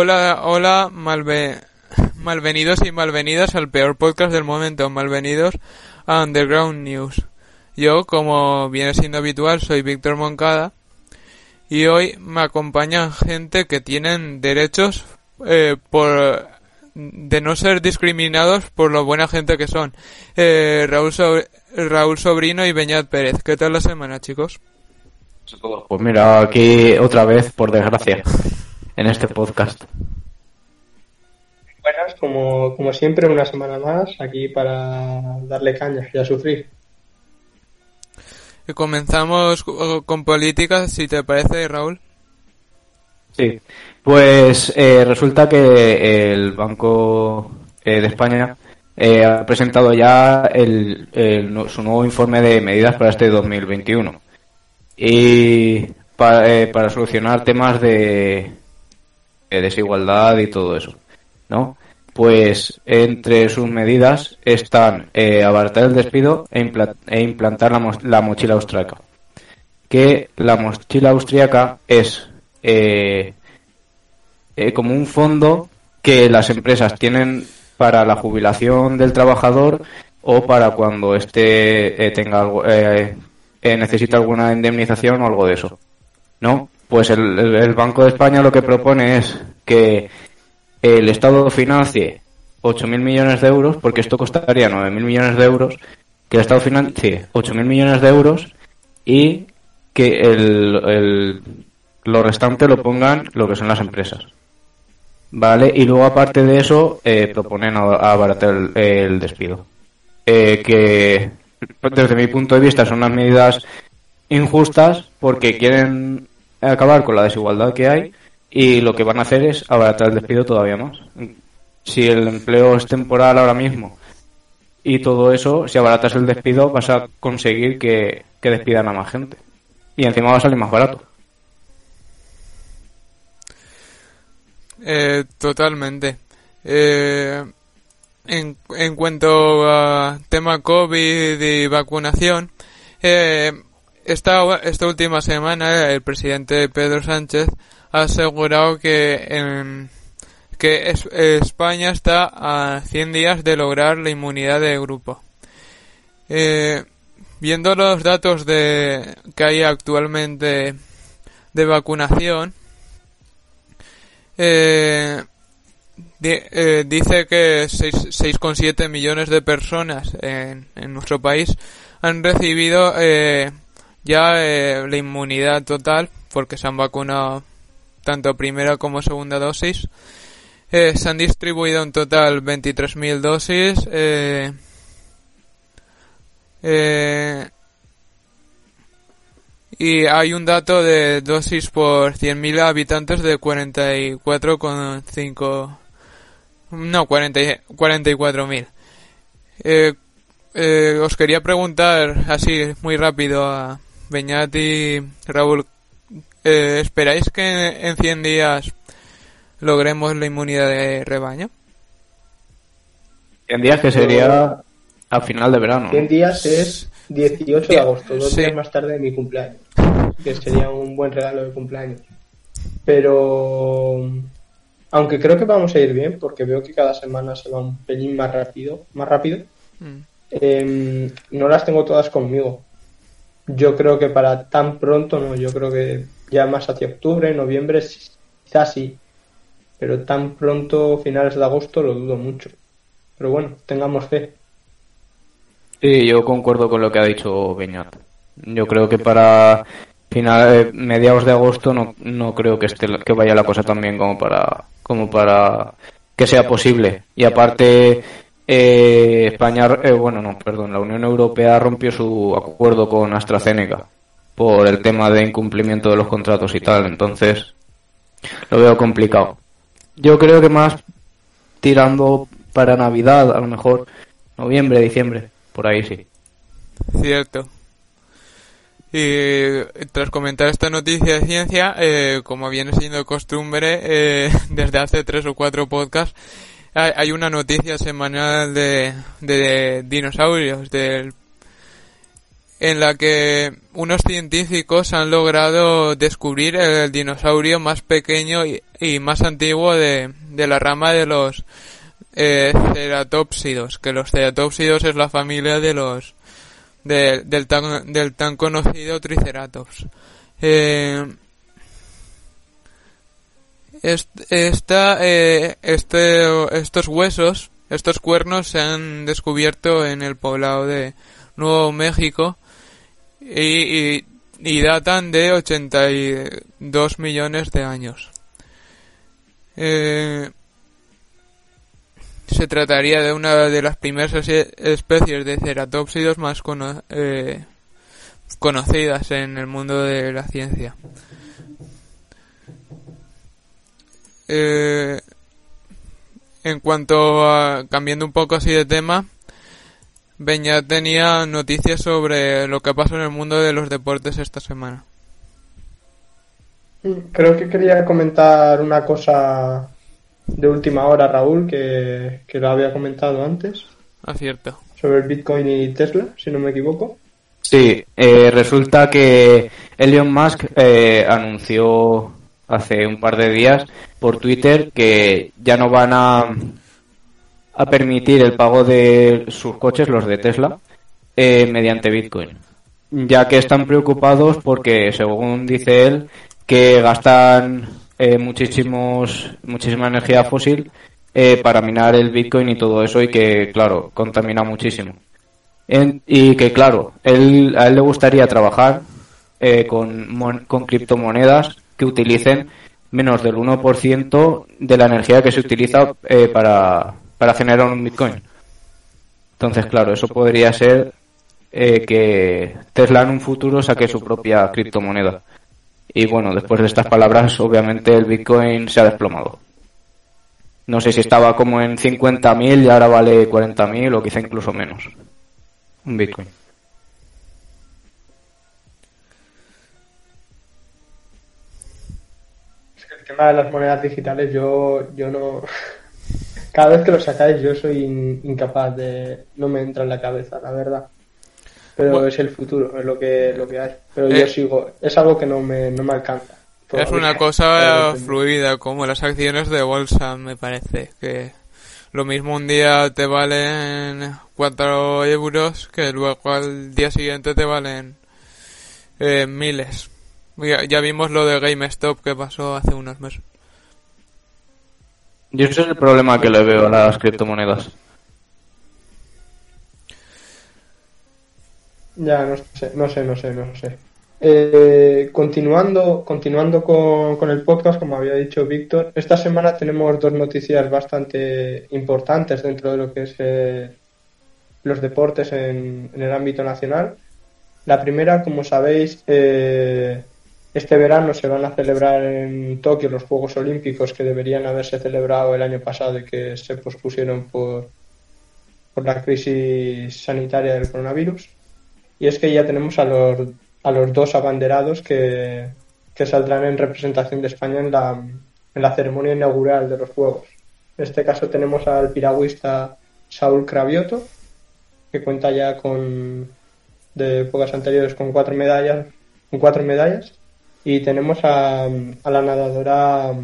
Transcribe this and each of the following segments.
Hola, hola, malve... malvenidos y malvenidas al peor podcast del momento, malvenidos a Underground News. Yo, como viene siendo habitual, soy Víctor Moncada y hoy me acompañan gente que tienen derechos eh, por de no ser discriminados por lo buena gente que son. Eh, Raúl, Raúl Sobrino y Beñat Pérez. ¿Qué tal la semana, chicos? Pues mira, aquí otra vez, por desgracia, en este podcast. Buenas, como, como siempre, una semana más aquí para darle caña y a sufrir. Y comenzamos co- con política, si te parece, Raúl. Sí, pues eh, resulta que el Banco eh, de España eh, ha presentado ya el, el su nuevo informe de medidas para este 2021 y pa- eh, para solucionar temas de desigualdad y todo eso, ¿no? Pues entre sus medidas están eh, el despido e, e implantar la, mo- la mochila austriaca. Que la mochila austriaca es eh, eh, como un fondo que las empresas tienen para la jubilación del trabajador o para cuando este eh, tenga algo, eh, eh, necesita alguna indemnización o algo de eso. ¿No? Pues el, el- Banco de España lo que propone es que el Estado financie 8.000 millones de euros, porque esto costaría 9.000 millones de euros, que el Estado financie 8.000 millones de euros y que el, lo restante lo pongan lo que son las empresas. ¿Vale? Y luego, aparte de eso, eh, proponen abaratar el, el despido. Eh, que, desde mi punto de vista, son unas medidas injustas porque quieren acabar con la desigualdad que hay y lo que van a hacer es abaratar el despido todavía más. Si el empleo es temporal ahora mismo y todo eso, si abaratas el despido, vas a conseguir que, que despidan a más gente. Y encima va a salir más barato. Eh, totalmente. Eh, en, en cuanto a tema COVID y vacunación, eh, esta, esta última semana el presidente Pedro Sánchez ha asegurado que, que es- España está a 100 días de lograr la inmunidad de grupo. Eh, viendo los datos de, que hay actualmente de vacunación, eh, di- eh, dice que seis- 6,7 millones de personas en, en nuestro país han recibido eh, ya eh, la inmunidad total porque se han vacunado tanto primera como segunda dosis. Eh, se han distribuido en total 23.000 dosis. Eh, y hay un dato de dosis por 100.000 habitantes de 44,5. No, 40 y- 44.000. Eh, eh, os quería preguntar, así muy rápido, a Beñat y Raúl. eh, ¿Esperáis que en 100 días logremos la inmunidad de rebaño? En días que sería a final de verano. ¿no? 100 días es 18 de agosto, dos Sí. días más tarde de mi cumpleaños, que sería un buen regalo de cumpleaños. Pero, aunque creo que vamos a ir bien, porque veo que cada semana se va un pelín más rápido, más rápido, Mm. eh, no las tengo todas conmigo. Yo creo que para tan pronto no, yo creo que ya más hacia octubre, noviembre, quizás sí, pero tan pronto, finales de agosto, lo dudo mucho. Pero bueno, tengamos fe. Sí, yo concuerdo con lo que ha dicho Beñat. Yo creo que para final, eh, mediados de agosto no, no creo que esté que vaya la cosa tan bien como para como para que sea posible. Y aparte, eh, España, eh, bueno, no, perdón, la Unión Europea rompió su acuerdo con AstraZeneca por el tema de incumplimiento de los contratos y tal. Entonces, lo veo complicado. Yo creo que más tirando para Navidad, a lo mejor noviembre, diciembre, por ahí sí. Cierto. Y tras comentar esta noticia de ciencia, eh, como viene siendo costumbre, eh, desde hace tres o cuatro podcasts, hay, una noticia semanal de, de dinosaurios, del, en la que unos científicos han logrado descubrir el dinosaurio más pequeño y, más antiguo de, de la rama de los eh, ceratópsidos, que los ceratópsidos es la familia de los de- del, tan, del tan conocido Triceratops. Eh, esta, eh, este, estos huesos, estos cuernos se han descubierto en el poblado de Nuevo México y, y, datan de 82 millones de años. Eh, se trataría de una de las primeras especies de ceratópsidos más eh, conocidas en el mundo de la ciencia. Eh, en cuanto a cambiando un poco así de tema, Beñat tenía noticias sobre lo que pasó en el mundo de los deportes esta semana. Creo que quería comentar una cosa de última hora, Raúl, que, que lo había comentado antes, Acierto. sobre el Bitcoin y Tesla, si no me equivoco. Sí, eh, resulta que Elon Musk eh, anunció hace un par de días por Twitter que ya no van a, a permitir el pago de sus coches, los de Tesla, eh, mediante Bitcoin, ya que están preocupados porque, según dice él, que gastan eh, muchísimos, muchísima energía fósil eh, para minar el Bitcoin y todo eso y que, claro, contamina muchísimo. En- y que claro, él, a él le gustaría trabajar eh, con, mon- con criptomonedas que utilicen menos del 1% de la energía que se utiliza eh, para, para generar un Bitcoin. Entonces, claro, eso podría ser eh, que Tesla en un futuro saque su propia criptomoneda. Y bueno, después de estas palabras, obviamente el Bitcoin se ha desplomado. No sé si estaba como en 50.000 y ahora vale 40.000 o quizá incluso menos. Un Bitcoin. Tema de las monedas digitales, yo, yo no. Cada vez que lo sacáis, yo soy in- incapaz de. No me entra en la cabeza, la verdad. Pero Bueno. es el futuro, es lo que, lo que hay. Pero Eh. yo sigo. Es algo que no me, no me alcanza. Es una cosa fluida, como las acciones de bolsa, me parece. Que lo mismo un día te valen 4 euros que luego al día siguiente te valen eh, miles. Ya, ya vimos lo de GameStop que pasó hace unos meses. Yo ese es el problema que le veo a las criptomonedas. Ya, no sé, no sé, no sé, no sé. Eh, continuando continuando con, con el podcast, como había dicho Víctor, esta semana tenemos dos noticias bastante importantes dentro de lo que es eh, los deportes en, en el ámbito nacional. La primera, como sabéis, eh, este verano se van a celebrar en Tokio los Juegos Olímpicos que deberían haberse celebrado el año pasado y que se pospusieron por, por la crisis sanitaria del coronavirus. Y es que ya tenemos a los, a los dos abanderados que, que saldrán en representación de España en la, en la ceremonia inaugural de los Juegos. En este caso tenemos al piragüista Saúl Cravioto, que cuenta ya con de épocas anteriores con cuatro medallas, con cuatro medallas, y tenemos a, la nadadora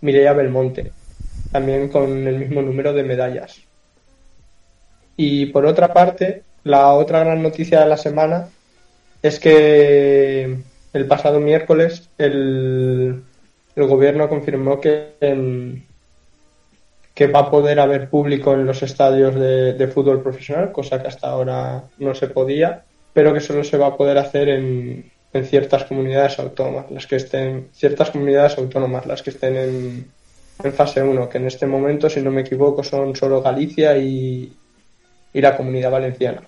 Mireia Belmonte, también con el mismo número de medallas. Y por otra parte, la otra gran noticia de la semana es que el pasado miércoles el, el gobierno confirmó que, em, que va a poder haber público en los estadios de, de fútbol profesional, cosa que hasta ahora no se podía, pero que solo se va a poder hacer en, en ciertas comunidades autónomas, las que estén, ciertas comunidades autónomas, las que estén en, en fase 1, que en este momento, si no me equivoco, son solo Galicia y, y la comunidad valenciana.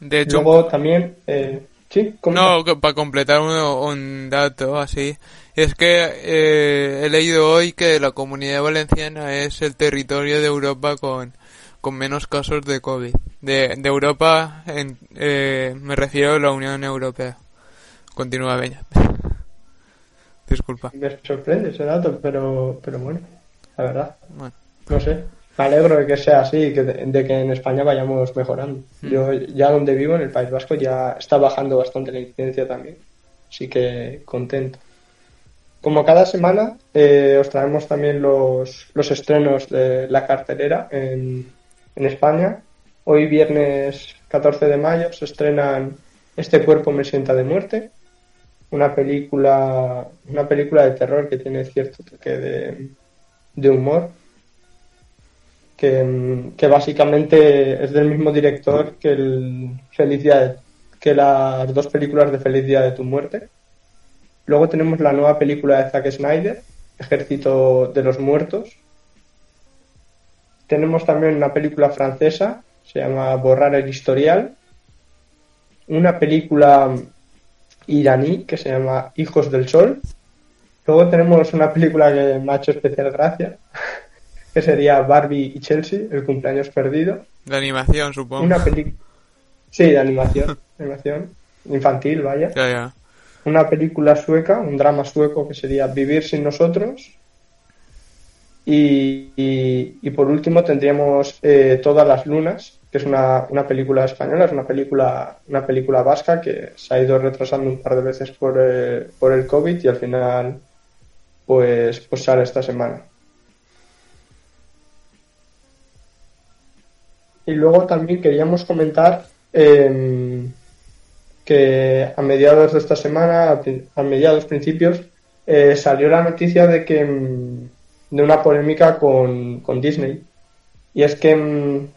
De hecho, Luego también, eh, sí, no, para completar un, un dato así, es que eh, he leído hoy que la comunidad valenciana es el territorio de Europa con, con menos casos de COVID. De, de Europa, en, eh, me refiero a la Unión Europea. Continúa, Beñat. Disculpa. Me sorprende ese dato, pero, pero bueno, la verdad, Bueno, no sé. Me alegro de que sea así, que de, de que en España vayamos mejorando. Mm. Yo ya donde vivo, en el País Vasco, ya está bajando bastante la incidencia también. Así que contento. Como cada semana, eh, os traemos también los, los estrenos de la cartelera en, en España. Hoy, viernes 14 de mayo, se estrenan Este cuerpo me sienta de muerte, una película, una película de terror que tiene cierto toque de, humor, que, básicamente es del mismo director que el de- que las dos películas de Feliz Día de tu muerte. Luego tenemos la nueva película de Zack Snyder, Ejército de los Muertos. Tenemos también una película francesa, se llama Borrar el historial. Una película iraní que se llama Hijos del Sol. Luego tenemos una película que me ha hecho especial gracia, que sería Barbie y Chelsea, El cumpleaños perdido. de animación, supongo. Una película... Sí, de animación, animación infantil, vaya Ya, ya. una película sueca, un drama sueco que sería Vivir sin nosotros. Y, por último tendríamos eh, Todas las lunas, que es una, una película española, es una película, una película vasca que se ha ido retrasando un par de veces por, eh, por el COVID y al final pues, pues sale esta semana. Y luego también queríamos comentar em, que a mediados de esta semana, a mediados principios, eh, salió la noticia de que mm, de una polémica con, con Disney. Y es que, mm,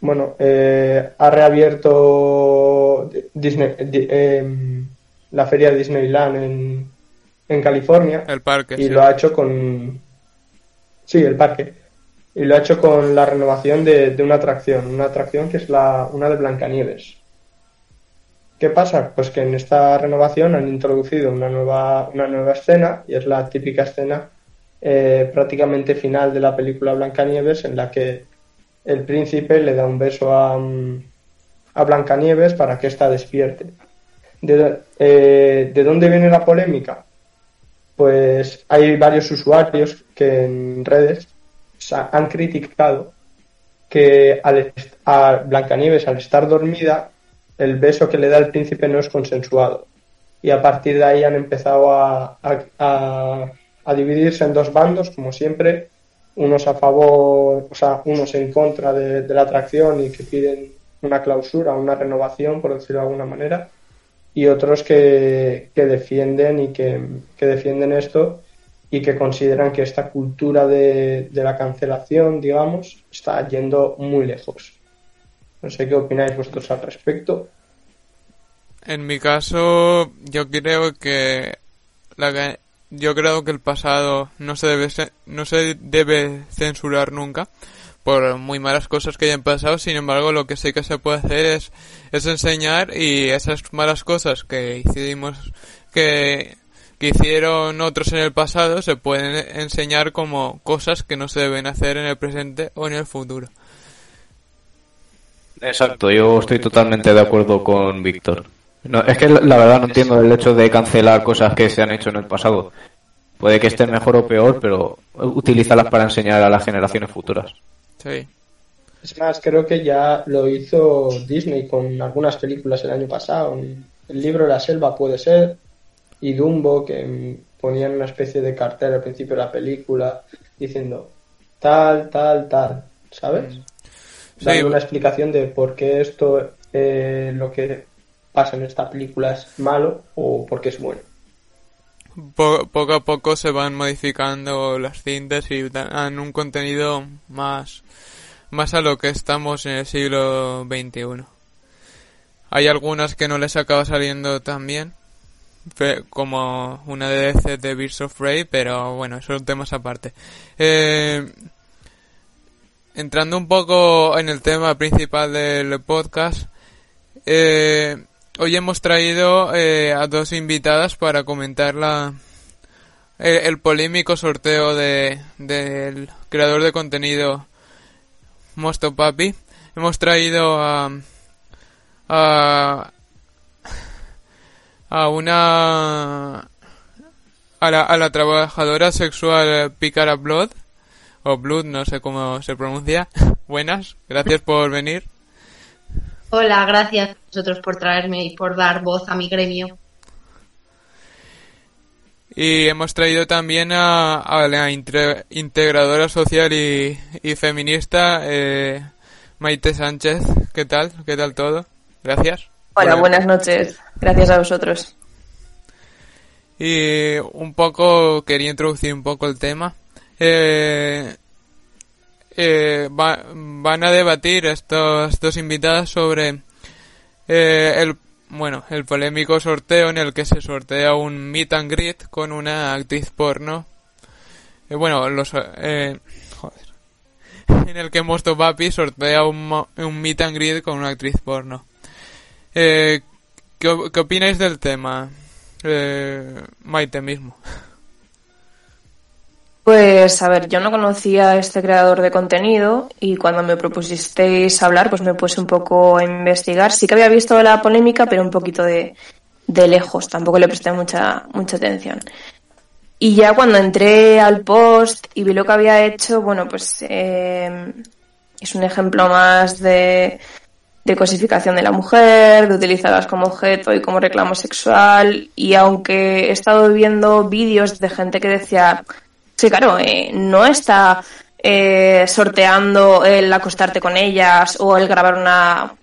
bueno, eh, ha reabierto Disney, di- em, la feria Disneyland en, en California El parque, y sí. lo ha hecho con sí el parque y lo ha hecho con la renovación de, de una atracción una atracción que es la una de Blancanieves qué pasa pues que en esta renovación han introducido una nueva una nueva escena y es la típica escena eh, prácticamente final de la película Blancanieves en la que el príncipe le da un beso a, mm, a Blancanieves para que ésta despierte de, eh, ¿De dónde viene la polémica? pues hay varios usuarios que en redes han criticado que al a Blancanieves al estar dormida el beso que le da el príncipe no es consensuado y a partir de ahí han empezado a- a dividirse en dos bandos como siempre unos a favor o sea unos en contra de, la atracción y que piden una clausura una renovación por decirlo de alguna manera y otros que, que defienden y que, que defienden esto y que consideran que esta cultura de, de la cancelación, digamos, está yendo muy lejos. No sé qué opináis vosotros al respecto. En mi caso, yo creo que la yo creo que el pasado no se debe no se debe censurar nunca por muy malas cosas que hayan pasado. Sin embargo, lo que sí que se puede hacer es es enseñar y esas malas cosas que hicimos que que hicieron otros en el pasado se pueden enseñar como cosas que no se deben hacer en el presente o en el futuro. Exacto, yo estoy totalmente de acuerdo con Víctor. No, es que la verdad no entiendo el hecho de cancelar cosas que se han hecho en el pasado. Puede que estén mejor o peor, pero utilízalas para enseñar a las generaciones futuras. Sí. Es más, creo que ya lo hizo Disney con algunas películas el año pasado. El libro de la selva puede ser, y Dumbo, que mm, ponían una especie de cartel al principio de la película diciendo tal, tal, tal, ¿sabes? Dando Sí. una explicación de por qué esto, eh, lo que pasa en esta película es malo o por qué es bueno. Po- poco a poco se van modificando las cintas y dan un contenido más, más a lo que estamos en el siglo XXI. Hay algunas que no les acaba saliendo tan bien, como una DLC de Birds of Prey, pero bueno, son temas aparte. Eh, entrando un poco en el tema principal del podcast, eh, hoy hemos traído eh, a dos invitadas para comentar la, el, polémico sorteo de, del creador de contenido Mosto Papi. Hemos traído a, a, a una a la, a la trabajadora sexual Picara Blood o Blood, no sé cómo se pronuncia. Buenas, gracias por venir. Hola, gracias a vosotros por traerme y por dar voz a mi gremio. Y hemos traído también a, a la intre- integradora social y, y feminista eh, Maite Sánchez. ¿Qué tal? ¿Qué tal todo? Gracias. Hola, Bueno, buenas noches. Gracias a vosotros. Y un poco, quería introducir un poco el tema. Eh, eh, va- van a debatir estos dos invitados sobre eh, el, bueno, el polémico sorteo en el que se sortea un meet and greet con una actriz porno. Eh, bueno, los, eh, joder. En el que Mosto Papi sortea un, un meet and greet con una actriz porno. Eh, ¿qué, qué opináis del tema? Maite mismo. Pues a ver, yo no conocía a este creador de contenido y cuando me propusisteis hablar, pues me puse un poco a investigar. Sí que había visto la polémica, pero un poquito de, de lejos, tampoco le presté mucha, mucha atención. Y ya cuando entré al post y vi lo que había hecho, bueno, pues eh, es un ejemplo más de, de cosificación de la mujer, de utilizarlas como objeto y como reclamo sexual. Y aunque he estado viendo vídeos de gente que decía, sí, claro, eh, no está eh, sorteando el acostarte con ellas o el grabar una,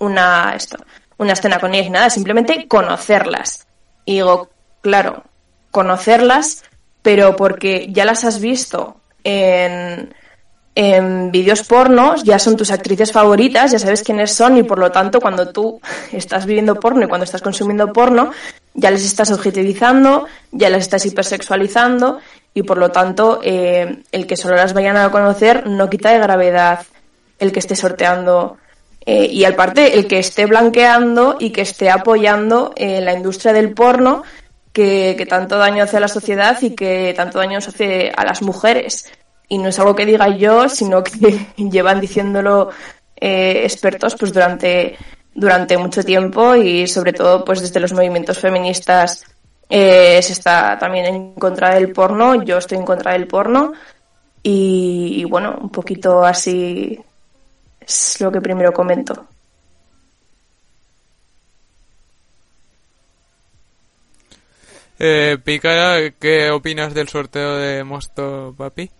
una, esto, una escena con ellas, nada, simplemente conocerlas. Y digo, claro, conocerlas, pero porque ya las has visto en, en vídeos pornos, ya son tus actrices favoritas, ya sabes quiénes son y por lo tanto cuando tú estás viviendo porno y cuando estás consumiendo porno, ya les estás objetivizando, ya las estás hipersexualizando y por lo tanto eh, el que solo las vayan a conocer no quita de gravedad el que esté sorteando eh, y aparte el que esté blanqueando y que esté apoyando eh, la industria del porno que, que tanto daño hace a la sociedad y que tanto daño hace a las mujeres. Y no es algo que diga yo, sino que llevan diciéndolo eh, expertos pues durante, durante mucho tiempo y sobre todo pues desde los movimientos feministas eh, se está también en contra del porno, yo estoy en contra del porno y, y bueno, un poquito así es lo que primero comento. Eh, Picara, ¿qué opinas del sorteo de Mosto Papi?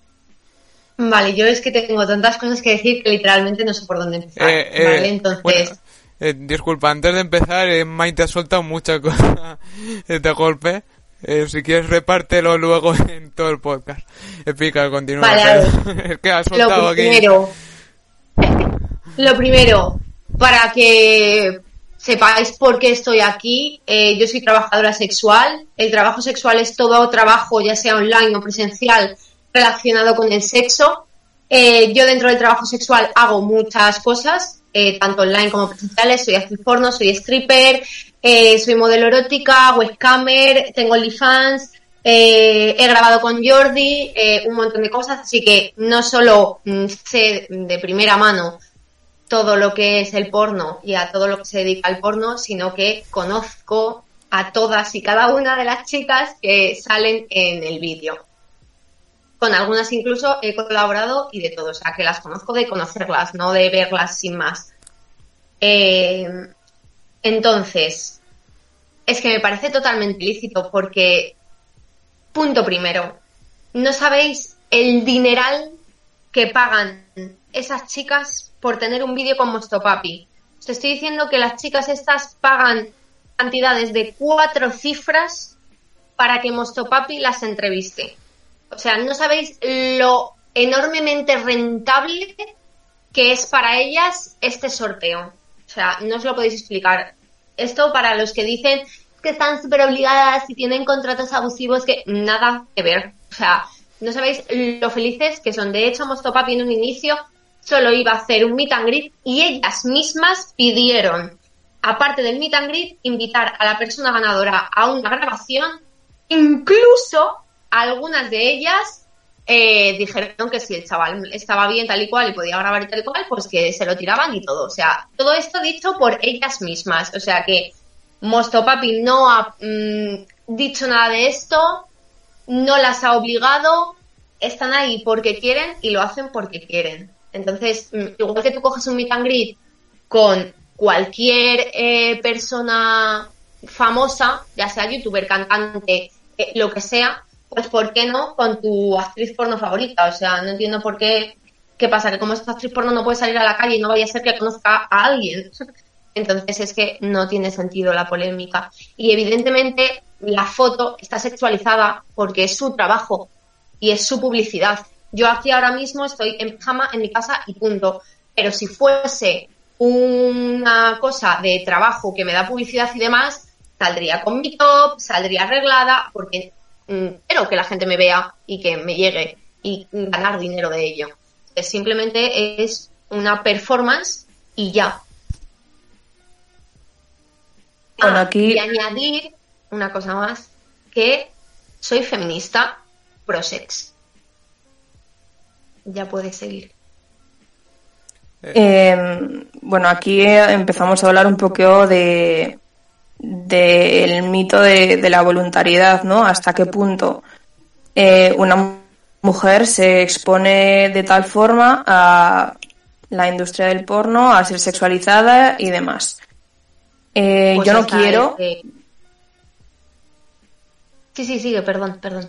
Vale, yo es que tengo tantas cosas que decir que literalmente no sé por dónde empezar. Eh, eh, vale, entonces, bueno, eh, disculpa, antes de empezar, eh, Maite ha soltado mucha cosa de golpe. Eh, si quieres, repártelo luego en todo el podcast. Picara, continúa. Vale, es que ha soltado lo aquí. primero, lo primero, para que sepáis por qué estoy aquí, eh, yo soy trabajadora sexual. El trabajo sexual es todo trabajo, ya sea online o presencial, relacionado con el sexo. Eh, yo dentro del trabajo sexual hago muchas cosas, eh, tanto online como presenciales. Soy actriz porno, soy stripper, eh, soy modelo erótica, webcamer, tengo OnlyFans, eh, he grabado con Jordi, eh, un montón de cosas. Así que no solo mm, sé de primera mano todo lo que es el porno y a todo lo que se dedica al porno, sino que conozco a todas y cada una de las chicas que salen en el vídeo. Con algunas incluso he colaborado y de todo, o sea que las conozco de conocerlas, no de verlas sin más. Eh, entonces, es que me parece totalmente ilícito porque, punto primero, no sabéis el dineral que pagan esas chicas por tener un vídeo con Mostopapi. Os estoy diciendo que las chicas estas pagan cantidades de cuatro cifras para que Mostopapi las entreviste. O sea, no sabéis lo enormemente rentable que es para ellas este sorteo. O sea, no os lo podéis explicar. Esto para los que dicen que están súper obligadas y tienen contratos abusivos que nada que ver. O sea, no sabéis lo felices que son. De hecho, Mostopapi en un inicio solo iba a hacer un meet and greet y ellas mismas pidieron, aparte del meet and greet, invitar a la persona ganadora a una grabación. Incluso algunas de ellas eh, dijeron que si el chaval estaba bien tal y cual y podía grabar y tal y cual, pues que se lo tiraban y todo. O sea, todo esto dicho por ellas mismas. O sea que Mosto Papi no ha mm, dicho nada de esto, no las ha obligado, están ahí porque quieren y lo hacen porque quieren. Entonces, mm, igual que tú coges un meet and greet con cualquier eh, persona famosa, ya sea youtuber, cantante, eh, lo que sea, pues ¿por qué no con tu actriz porno favorita? O sea, no entiendo por qué, qué pasa, que como esta actriz porno no puede salir a la calle y no vaya a ser que conozca a alguien. Entonces es que no tiene sentido la polémica. Y evidentemente la foto está sexualizada porque es su trabajo y es su publicidad. Yo aquí ahora mismo estoy en pijama en mi casa y punto. Pero si fuese una cosa de trabajo que me da publicidad y demás, saldría con mi top, saldría arreglada, porque quiero que la gente me vea y que me llegue y ganar dinero de ello. simplemente es una performance y ya. Bueno, Ah, aquí- Y añadir una cosa más, que soy feminista pro sex. Ya puedes seguir. Eh, bueno, aquí empezamos a hablar un poco de del mito de, de la voluntariedad, ¿no? Hasta qué punto eh, una mu- mujer se expone de tal forma a la industria del porno, a ser sexualizada y demás. Eh, Pues yo no quiero, ese- Sí, sí, sigue, perdón, perdón.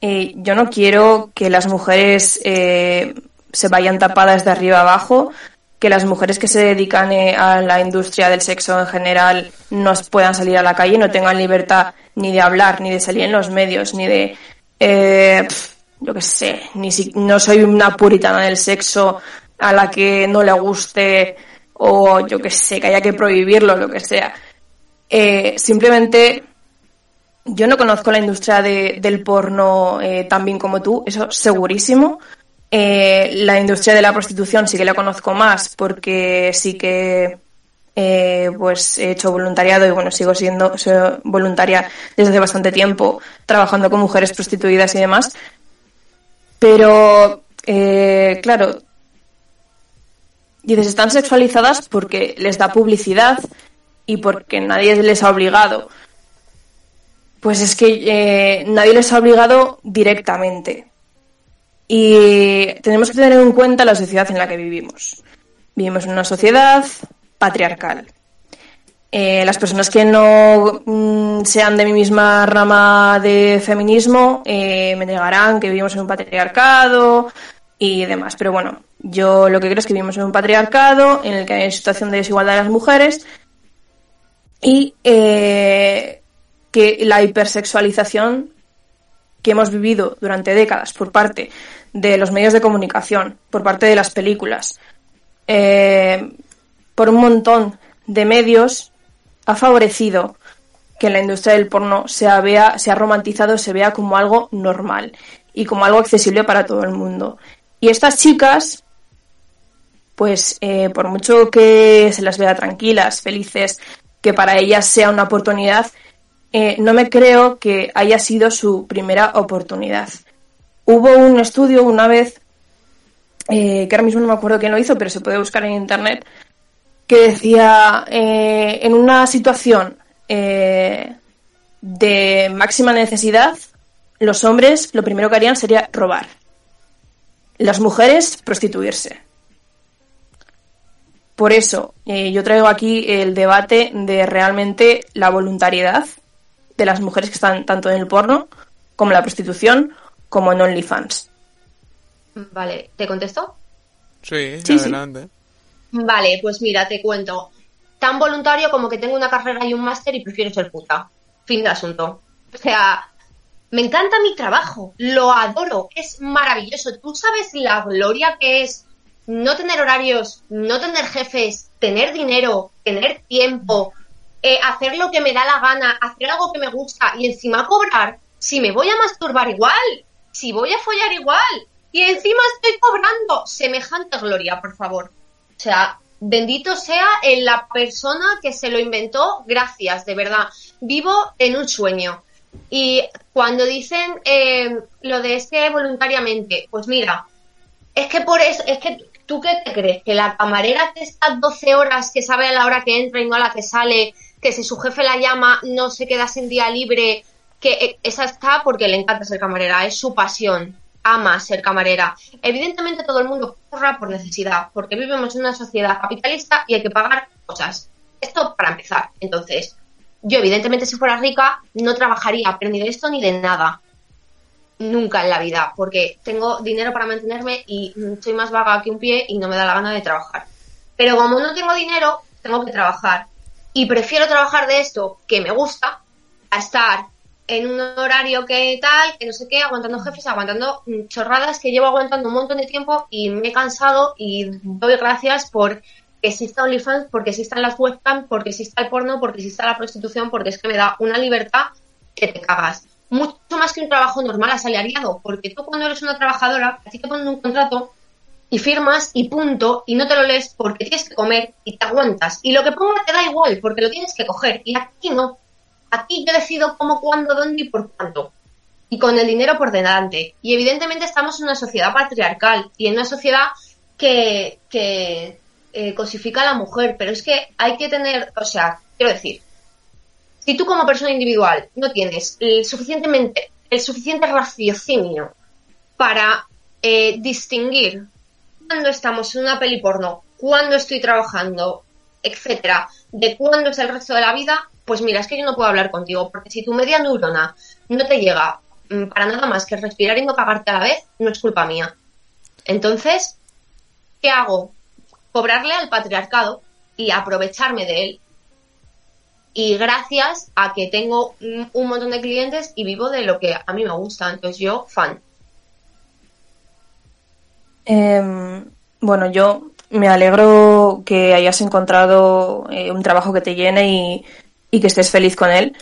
Eh, yo no quiero que las mujeres eh, se vayan tapadas de arriba abajo, que las mujeres que se dedican eh, a la industria del sexo en general no puedan salir a la calle, no tengan libertad ni de hablar, ni de salir en los medios, ni de, eh, yo qué sé, ni si, no soy una puritana del sexo a la que no le guste o yo qué sé, que haya que prohibirlo, lo que sea. Eh, simplemente yo no conozco la industria de- del porno eh, tan bien como tú, eso segurísimo. Eh, la industria de la prostitución sí que la conozco más porque sí que eh, pues he hecho voluntariado y bueno, sigo siendo voluntaria desde hace bastante tiempo trabajando con mujeres prostituidas y demás. Pero, eh, claro, dices, están sexualizadas porque les da publicidad y porque nadie les ha obligado. Pues es que nadie les ha obligado directamente. Y tenemos que tener en cuenta la sociedad en la que vivimos. Vivimos en una sociedad patriarcal. Eh, las personas que no mm, sean de mi misma rama de feminismo eh, me negarán que vivimos en un patriarcado y demás. Pero bueno, yo lo que creo es que vivimos en un patriarcado en el que hay situación de desigualdad de las mujeres y eh, que la hipersexualización que hemos vivido durante décadas por parte de los medios de comunicación, por parte de las películas, eh, por un montón de medios, ha favorecido que la industria del porno se vea, se ha romantizado, se vea como algo normal y como algo accesible para todo el mundo. Y estas chicas, pues eh, por mucho que se las vea tranquilas, felices, que para ellas sea una oportunidad, eh, no me creo que haya sido su primera oportunidad. Hubo un estudio una vez, eh, que ahora mismo no me acuerdo quién lo hizo, pero se puede buscar en internet, que decía, eh, en una situación de máxima necesidad, los hombres lo primero que harían sería robar. Las mujeres, prostituirse. Por eso, yo traigo aquí el debate de realmente la voluntariedad de las mujeres que están tanto en el porno como en la prostitución como en OnlyFans. Vale, ¿te contesto? Sí, Sí, sí. adelante. Vale, pues mira, te cuento. Tan voluntario como que tengo una carrera y un máster y prefiero ser puta. Fin de asunto. O sea, me encanta mi trabajo, lo adoro, es maravilloso. Tú sabes la gloria que es no tener horarios, no tener jefes, tener dinero, tener tiempo, eh, hacer lo que me da la gana, hacer algo que me gusta y encima cobrar, si me voy a masturbar igual, si voy a follar igual y encima estoy cobrando semejante gloria, por favor. O sea, bendito sea en la persona que se lo inventó, gracias, de verdad. Vivo en un sueño. Y cuando dicen eh, lo de este voluntariamente, pues mira, es que por eso, es que tú qué te crees, que la camarera que está 12 horas, que sabe a la hora que entra y no a la que sale, que si su jefe la llama no se queda sin día libre, que eh, esa está porque le encanta ser camarera, es su pasión, ama ser camarera. Evidentemente todo el mundo corra por necesidad, porque vivimos en una sociedad capitalista y hay que pagar cosas. Esto para empezar. Entonces, yo evidentemente si fuera rica no trabajaría, pero ni de esto ni de nada. Nunca en la vida, porque tengo dinero para mantenerme y soy más vaga que un pie y no me da la gana de trabajar. Pero como no tengo dinero, tengo que trabajar. Y prefiero trabajar de esto que me gusta a estar en un horario que tal, que no sé qué, aguantando jefes, aguantando mm, chorradas que llevo aguantando un montón de tiempo y me he cansado y doy gracias por que exista OnlyFans, porque existan las webcams, porque exista el porno, porque exista la prostitución, porque es que me da una libertad que te cagas. Mucho más que un trabajo normal asalariado, porque tú cuando eres una trabajadora, a ti te ponen un contrato y firmas y punto, y no te lo lees porque tienes que comer y te aguantas. Y lo que ponga te da igual, porque lo tienes que coger. Y aquí no. Aquí yo decido cómo, cuándo, dónde y por cuánto. Y con el dinero por delante. Y evidentemente estamos en una sociedad patriarcal y en una sociedad que, que eh, cosifica a la mujer. Pero es que hay que tener, o sea, quiero decir, si tú como persona individual no tienes el suficientemente, el suficiente raciocinio para eh, distinguir cuando estamos en una peli porno, cuando estoy trabajando, etcétera, de cuándo es el resto de la vida, pues mira, es que yo no puedo hablar contigo, porque si tu media neurona no te llega mm, para nada más que respirar y no cagarte a la vez, no es culpa mía. Entonces, ¿qué hago? Cobrarle al patriarcado y aprovecharme de él. Y gracias a que tengo mm, un montón de clientes y vivo de lo que a mí me gusta. Entonces yo, fan. Em, bueno, yo me alegro que hayas encontrado eh, un trabajo que te llene y, y que estés feliz con él,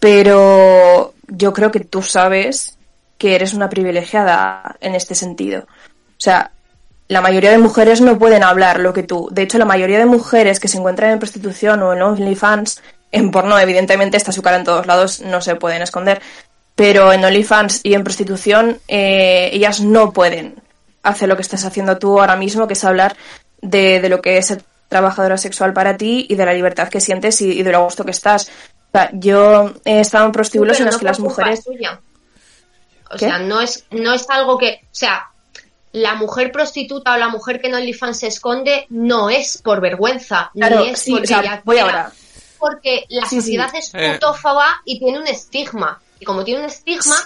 pero yo creo que tú sabes que eres una privilegiada en este sentido. O sea, la mayoría de mujeres no pueden hablar lo que tú. De hecho, la mayoría de mujeres que se encuentran en prostitución o en OnlyFans, en porno, evidentemente está su cara en todos lados, no se pueden esconder. Pero en OnlyFans y en prostitución, eh, ellas no pueden hacer lo que estás haciendo tú ahora mismo, que es hablar de, de lo que es ser trabajadora sexual para ti y de la libertad que sientes y, y de lo a gusto que estás. O sea, yo he estado en prostíbulos en los no que las mujeres... suya. O ¿Qué? sea, no es, no es algo que. O sea, la mujer prostituta o la mujer que en OnlyFans se esconde no es por vergüenza, Claro, ni es sí, porque o sea, ella voy quiera, ahora. Porque la Sí, sí. sociedad es Eh. putófoba y tiene un estigma. Y como tiene un estigma.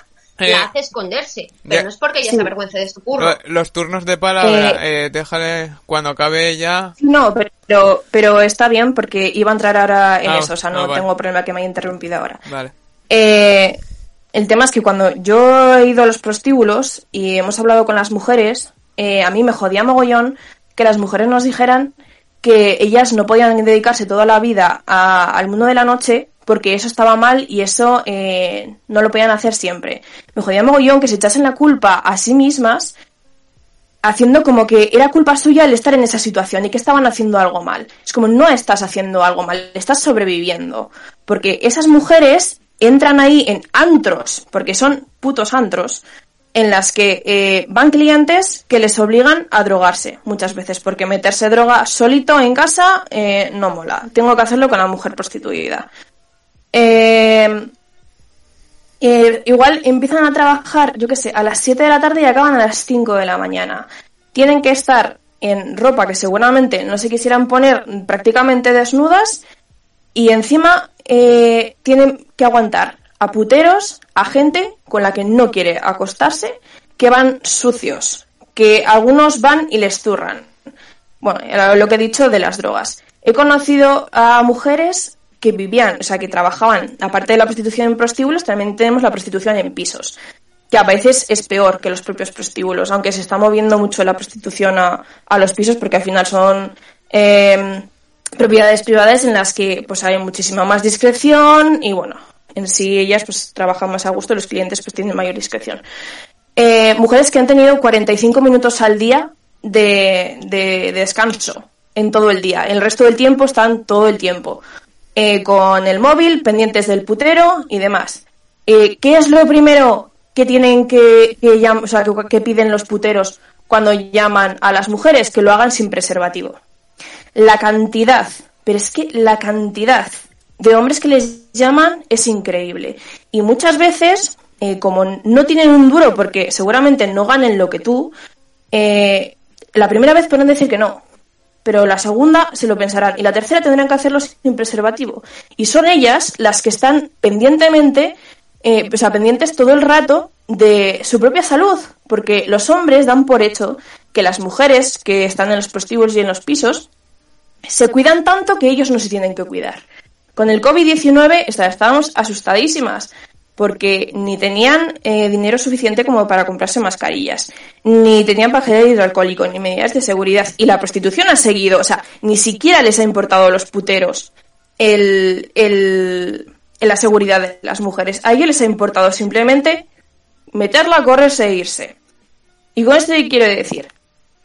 La hace esconderse. Pero Ya. no es porque ella Sí. se avergüence de su curro. Lo- Los turnos de palabra, eh, déjale cuando acabe ya. No, pero, pero está bien porque iba a entrar ahora en Ah, eso, o sea, no ah, vale. tengo problema que me haya interrumpido ahora. Vale. Eh, el tema es que cuando yo he ido a los prostíbulos y hemos hablado con las mujeres, eh, a mí me jodía mogollón que las mujeres nos dijeran que ellas no podían dedicarse toda la vida a- al mundo de la noche porque eso estaba mal y eso eh, no lo podían hacer siempre. Me jodía mogollón que se echasen la culpa a sí mismas haciendo como que era culpa suya el estar en esa situación y que estaban haciendo algo mal. Es como no estás haciendo algo mal, estás sobreviviendo. Porque esas mujeres entran ahí en antros, porque son putos antros, en las que eh, van clientes que les obligan a drogarse muchas veces, porque meterse droga solito en casa eh, no mola. Tengo que hacerlo con la mujer prostituida. Eh, igual empiezan a trabajar, yo qué sé, a las 7 de la tarde y acaban a las 5 de la mañana. Tienen que estar en ropa que seguramente no se quisieran poner prácticamente desnudas y encima eh, tienen que aguantar a puteros, a gente con la que no quiere acostarse, que van sucios, que algunos van y les zurran. Bueno, lo que he dicho de las drogas. He conocido a mujeres que vivían, o sea, que trabajaban, aparte de la prostitución en prostíbulos, también tenemos la prostitución en pisos, que a veces es peor que los propios prostíbulos, aunque se está moviendo mucho la prostitución a, a los pisos porque al final son eh, propiedades privadas en las que pues hay muchísima más discreción y bueno, en sí ellas pues trabajan más a gusto, los clientes pues tienen mayor discreción. Eh, mujeres que han tenido 45 minutos al día de, de descanso en todo el día. El resto del tiempo están todo el tiempo eh, con el móvil, pendientes del putero y demás. Eh, ¿Qué es lo primero que tienen que, que, o sea, que, piden los puteros cuando llaman a las mujeres? Que lo hagan sin preservativo. La cantidad, pero es que la cantidad de hombres que les llaman es increíble. Y muchas veces, eh, como no tienen un duro porque seguramente no ganen lo que tú, la primera vez podrán decir que no, pero la segunda se lo pensarán y la tercera tendrán que hacerlo sin preservativo. Y son ellas las que están pendientemente, eh, o sea, pendientes todo el rato de su propia salud, porque los hombres dan por hecho que las mujeres que están en los prostíbulos y en los pisos se cuidan tanto que ellos no se tienen que cuidar. Con el COVID-19 está- estábamos asustadísimas porque ni tenían eh, dinero suficiente como para comprarse mascarillas, ni tenían gel hidroalcohólico, ni medidas de seguridad. Y la prostitución ha seguido, o sea, ni siquiera les ha importado a los puteros el, el- la seguridad de las mujeres. A ellos les ha importado simplemente meterla, correrse e irse. Y con esto quiero decir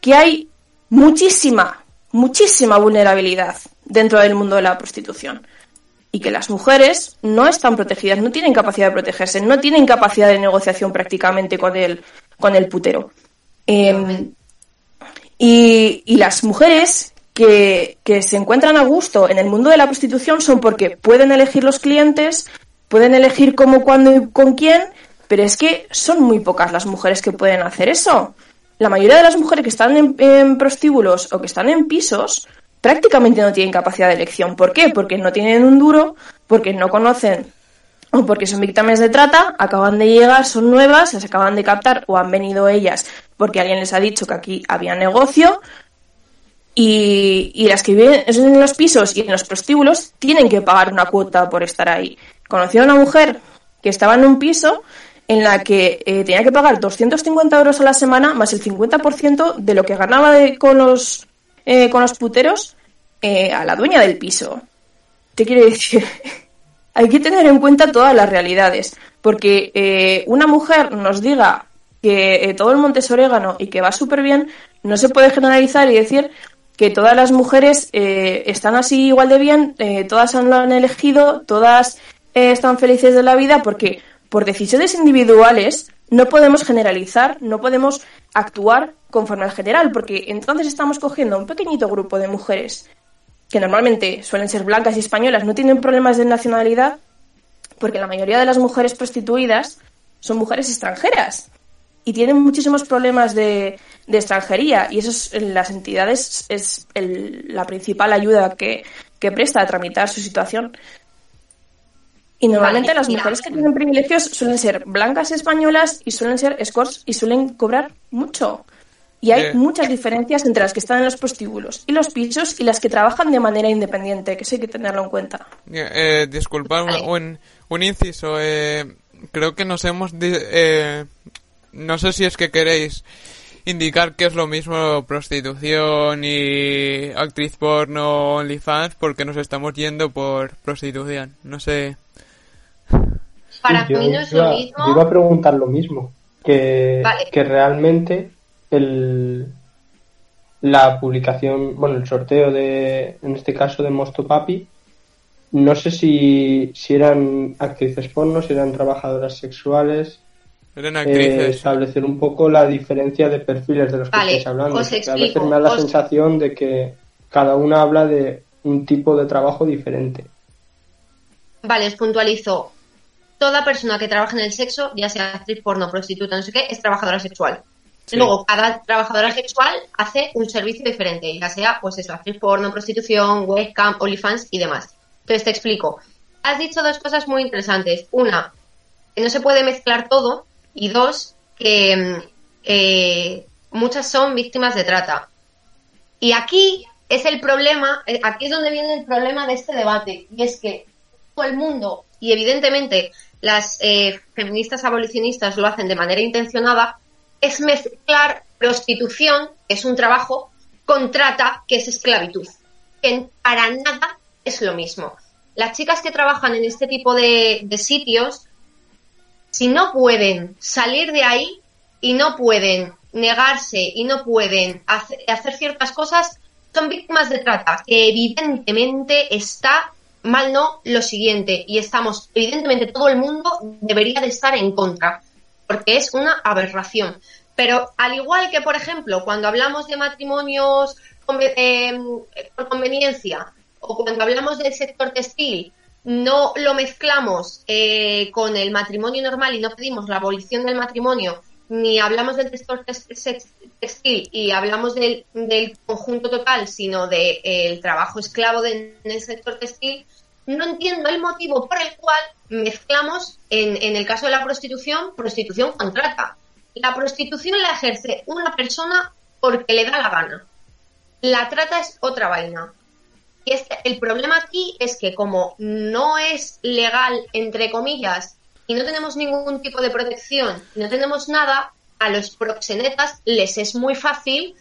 que hay muchísima, muchísima vulnerabilidad dentro del mundo de la prostitución. Y que las mujeres no están protegidas, no tienen capacidad de protegerse, no tienen capacidad de negociación prácticamente con el, con el putero. Em, y, y las mujeres que, que se encuentran a gusto en el mundo de la prostitución son porque pueden elegir los clientes, pueden elegir cómo, cuándo y con quién, pero es que son muy pocas las mujeres que pueden hacer eso. La mayoría de las mujeres que están en, en prostíbulos o que están en pisos prácticamente no tienen capacidad de elección. ¿Por qué? Porque no tienen un duro, porque no conocen o porque son víctimas de trata, acaban de llegar, son nuevas, se acaban de captar o han venido ellas porque alguien les ha dicho que aquí había negocio y, las que viven en los pisos y en los prostíbulos tienen que pagar una cuota por estar ahí. Conocí a una mujer que estaba en un piso en la que eh, tenía que pagar 250 euros a la semana más el 50% de lo que ganaba de- con, los, eh, con los puteros eh, a la dueña del piso. Te quiero decir, hay que tener en cuenta todas las realidades, porque eh, una mujer nos diga que eh, todo el monte es orégano y que va súper bien, no se puede generalizar y decir que todas las mujeres eh, están así igual de bien, todas lo han elegido, todas están felices de la vida, porque por decisiones individuales no podemos generalizar, no podemos actuar conforme al general, porque entonces estamos cogiendo a un pequeñito grupo de mujeres que normalmente suelen ser blancas y españolas, no tienen problemas de nacionalidad, porque la mayoría de las mujeres prostituidas son mujeres extranjeras y tienen muchísimos problemas de, de extranjería y eso es, en las entidades es el- la principal ayuda que, que presta a tramitar su situación. Y normalmente Vale, las mira. mujeres que tienen privilegios suelen ser blancas españolas y suelen ser escorts y suelen cobrar mucho. Y hay Eh. muchas diferencias entre las que están en los prostíbulos y los pisos y las que trabajan de manera independiente, que eso hay que tenerlo en cuenta. Eh, disculpad un- Vale. un, un inciso. Eh, creo que nos hemos... eh, no sé si es que queréis indicar que es lo mismo prostitución y actriz porno OnlyFans porque nos estamos yendo por prostitución. No sé. Para Sí, yo mí no es iba, lo yo mismo. iba a preguntar lo mismo. Que, Vale. que realmente el, la publicación, bueno, el sorteo de, en este caso de Mosto Papi, no sé si, si eran actrices porno, si eran trabajadoras sexuales, Eran eh, actrices. establecer un poco la diferencia de perfiles de los que estáis hablando. os a veces me da la os- sensación de que cada una habla de un tipo de trabajo diferente. Vale, os puntualizo. Toda persona que trabaja en el sexo, ya sea actriz porno, prostituta, no sé qué, es trabajadora sexual. Sí. Luego, cada trabajadora sexual hace un servicio diferente, ya sea, pues eso, actriz porno, prostitución, webcam, OnlyFans y demás. Entonces, te explico. Has dicho dos cosas muy interesantes. Una, que no se puede mezclar todo. Y dos, que mm, eh, muchas son víctimas de trata. Y aquí es el problema, eh, aquí es donde viene el problema de este debate, y es que todo el mundo, y evidentemente las eh, feministas abolicionistas lo hacen de manera intencionada, es mezclar prostitución, que es un trabajo, con trata, que es esclavitud. que para nada es lo mismo. Las chicas que trabajan en este tipo de, sitios, si no pueden salir de ahí y no pueden negarse y no pueden hace- hacer ciertas cosas, son víctimas de trata, que evidentemente está mal no lo siguiente y estamos, evidentemente todo el mundo debería de estar en contra, porque es una aberración. Pero al igual que, por ejemplo, cuando hablamos de matrimonios eh, por conveniencia o cuando hablamos del sector textil, no lo mezclamos eh, con el matrimonio normal y no pedimos la abolición del matrimonio, ni hablamos del sector textil y hablamos del, del conjunto total, sino del trabajo esclavo de- en el sector textil, no entiendo el motivo por el cual mezclamos, en, en el caso de la prostitución, prostitución con trata. La prostitución la ejerce una persona porque le da la gana. La trata es otra vaina. Y este, el problema aquí es que como no es legal, entre comillas, y no tenemos ningún tipo de protección, no tenemos nada, a los proxenetas les es muy fácil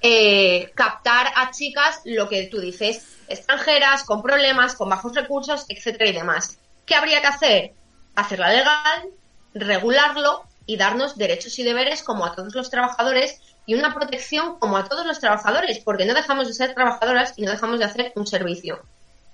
eh, captar a chicas, lo que tú dices, extranjeras, con problemas, con bajos recursos, etcétera y demás. ¿Qué habría que hacer? Hacerla legal, regularlo y darnos derechos y deberes como a todos los trabajadores y una protección como a todos los trabajadores, porque no dejamos de ser trabajadoras y no dejamos de hacer un servicio.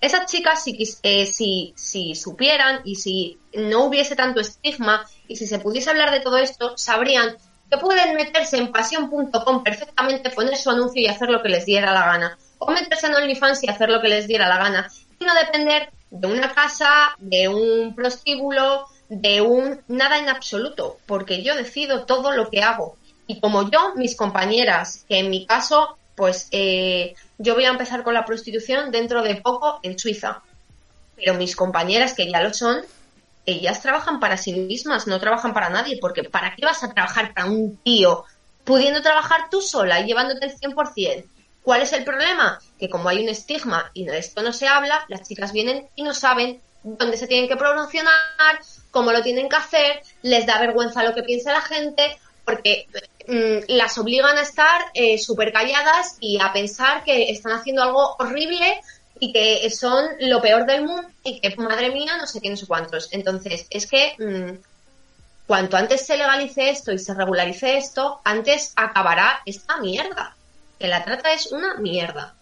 Esas chicas, si, eh, si, si supieran y si no hubiese tanto estigma y si se pudiese hablar de todo esto, sabrían que pueden meterse en pasión.com perfectamente, poner su anuncio y hacer lo que les diera la gana. O meterse en OnlyFans y hacer lo que les diera la gana. Y no depender de una casa, de un prostíbulo, de un nada en absoluto, porque yo decido todo lo que hago. Y como yo, mis compañeras, que en mi caso, pues eh, yo voy a empezar con la prostitución dentro de poco en Suiza. Pero mis compañeras que ya lo son, ellas trabajan para sí mismas, no trabajan para nadie, porque ¿para qué vas a trabajar para un tío pudiendo trabajar tú sola y llevándote el 100%? ¿Cuál es el problema? Que como hay un estigma y de esto no se habla, las chicas vienen y no saben dónde se tienen que promocionar, cómo lo tienen que hacer, les da vergüenza lo que piensa la gente, porque las obligan a estar eh, súper calladas y a pensar que están haciendo algo horrible y que son lo peor del mundo y que, madre mía, no sé qué, no sé cuántos. Entonces, es que mm, cuanto antes se legalice esto y se regularice esto, antes acabará esta mierda. Que la trata es una mierda.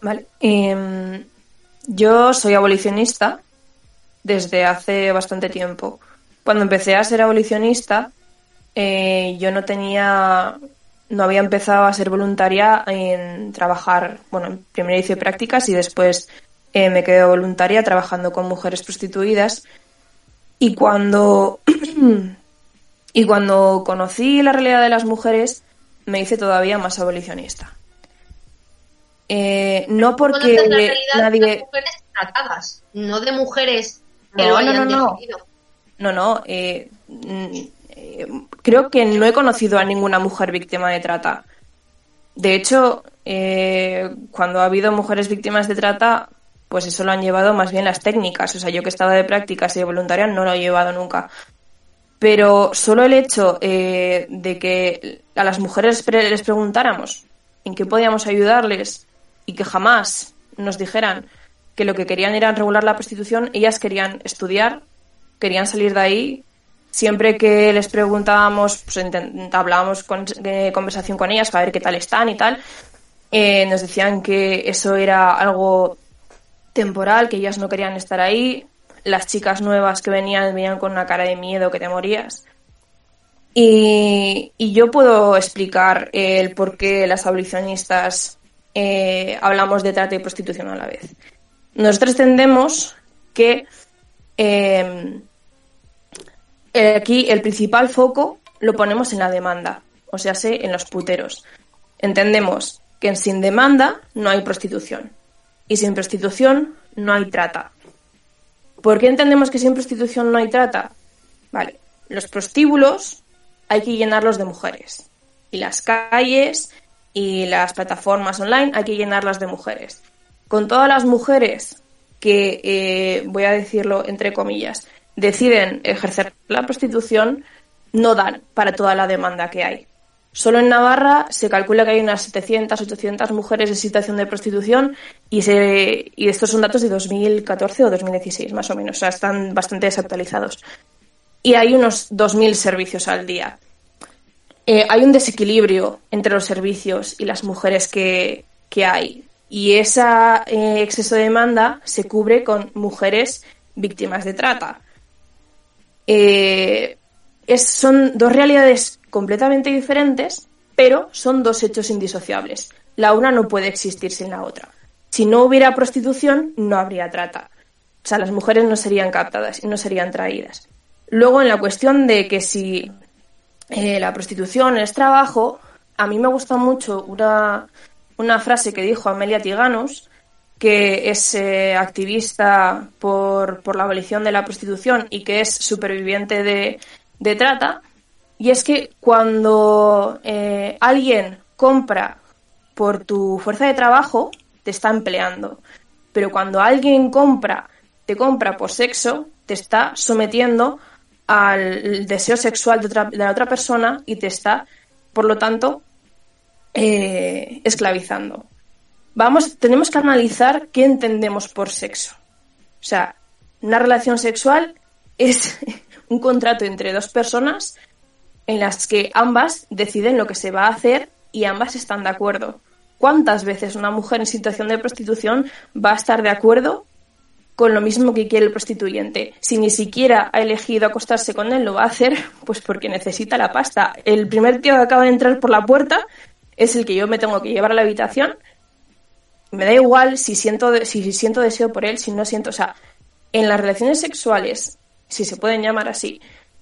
Vale. Em, yo soy abolicionista desde hace bastante tiempo. Cuando empecé a ser abolicionista, eh, yo no tenía, no había empezado a ser voluntaria en trabajar, bueno, primero hice prácticas y después eh, me quedé voluntaria trabajando con mujeres prostituidas. Y cuando, y cuando conocí la realidad de las mujeres, me hice todavía más abolicionista. Eh, no porque la nadie... mujeres tratadas, no de mujeres que No, lo no, hayan no, no. decidido. No, no. eh, mm, eh, creo que no he conocido a ninguna mujer víctima de trata. De hecho, eh, cuando ha habido mujeres víctimas de trata, pues eso lo han llevado más bien las técnicas. O sea, yo que estaba de prácticas y de voluntaria no lo he llevado nunca. Pero solo el hecho eh, de que a las mujeres les preguntáramos en qué podíamos ayudarles y que jamás nos dijeran que lo que querían era regular la prostitución, ellas querían estudiar, querían salir de ahí. Siempre que les preguntábamos, pues hablábamos con, de conversación con ellas para ver qué tal están y tal, eh, nos decían que eso era algo temporal, que ellas no querían estar ahí. Las chicas nuevas que venían venían con una cara de miedo que te morías. Y, yo puedo explicar el por qué las abolicionistas eh, hablamos de trata y prostitución a la vez. Nosotros entendemos que eh, eh, aquí el principal foco lo ponemos en la demanda, o sea, en los puteros. Entendemos que sin demanda no hay prostitución y sin prostitución no hay trata. ¿Por qué entendemos que sin prostitución no hay trata? Vale, los prostíbulos hay que llenarlos de mujeres y las calles y las plataformas online hay que llenarlas de mujeres. Con todas las mujeres que, eh, voy a decirlo entre comillas, deciden ejercer la prostitución, no dan para toda la demanda que hay. Solo en Navarra se calcula que hay unas 700, 800 mujeres en situación de prostitución y, se, y estos son datos de 2014 o 2016, más o menos. O sea, están bastante desactualizados. Y hay unos 2.000 servicios al día. Eh, hay un desequilibrio entre los servicios y las mujeres que, hay. Y ese eh, exceso de demanda se cubre con mujeres víctimas de trata. Eh, son dos realidades completamente diferentes, pero son dos hechos indisociables. La una no puede existir sin la otra. Si no hubiera prostitución, no habría trata. O sea, las mujeres no serían captadas y no serían traídas. Luego, en la cuestión de que si eh, la prostitución es trabajo, a mí me gusta mucho una, una frase que dijo Amelia Tiganus, que es eh, activista por, por, la abolición de la prostitución y que es superviviente de, de trata, y es que cuando eh, alguien compra por tu fuerza de trabajo, te está empleando. Pero cuando alguien compra, te compra por sexo, te está sometiendo al deseo sexual de, otra, de la otra persona y te está, por lo tanto, eh, esclavizando. Vamos, tenemos que analizar qué entendemos por sexo. O sea, una relación sexual es un contrato entre dos personas en las que ambas deciden lo que se va a hacer y ambas están de acuerdo. ¿Cuántas veces una mujer en situación de prostitución va a estar de acuerdo con lo mismo que quiere el prostituyente? Si ni siquiera ha elegido acostarse con él, lo va a hacer pues porque necesita la pasta. El primer tío que acaba de entrar por la puerta es el que yo me tengo que llevar a la habitación. Me da igual si siento, si siento deseo por él, si no siento. O sea, en las relaciones sexuales, si se pueden llamar así,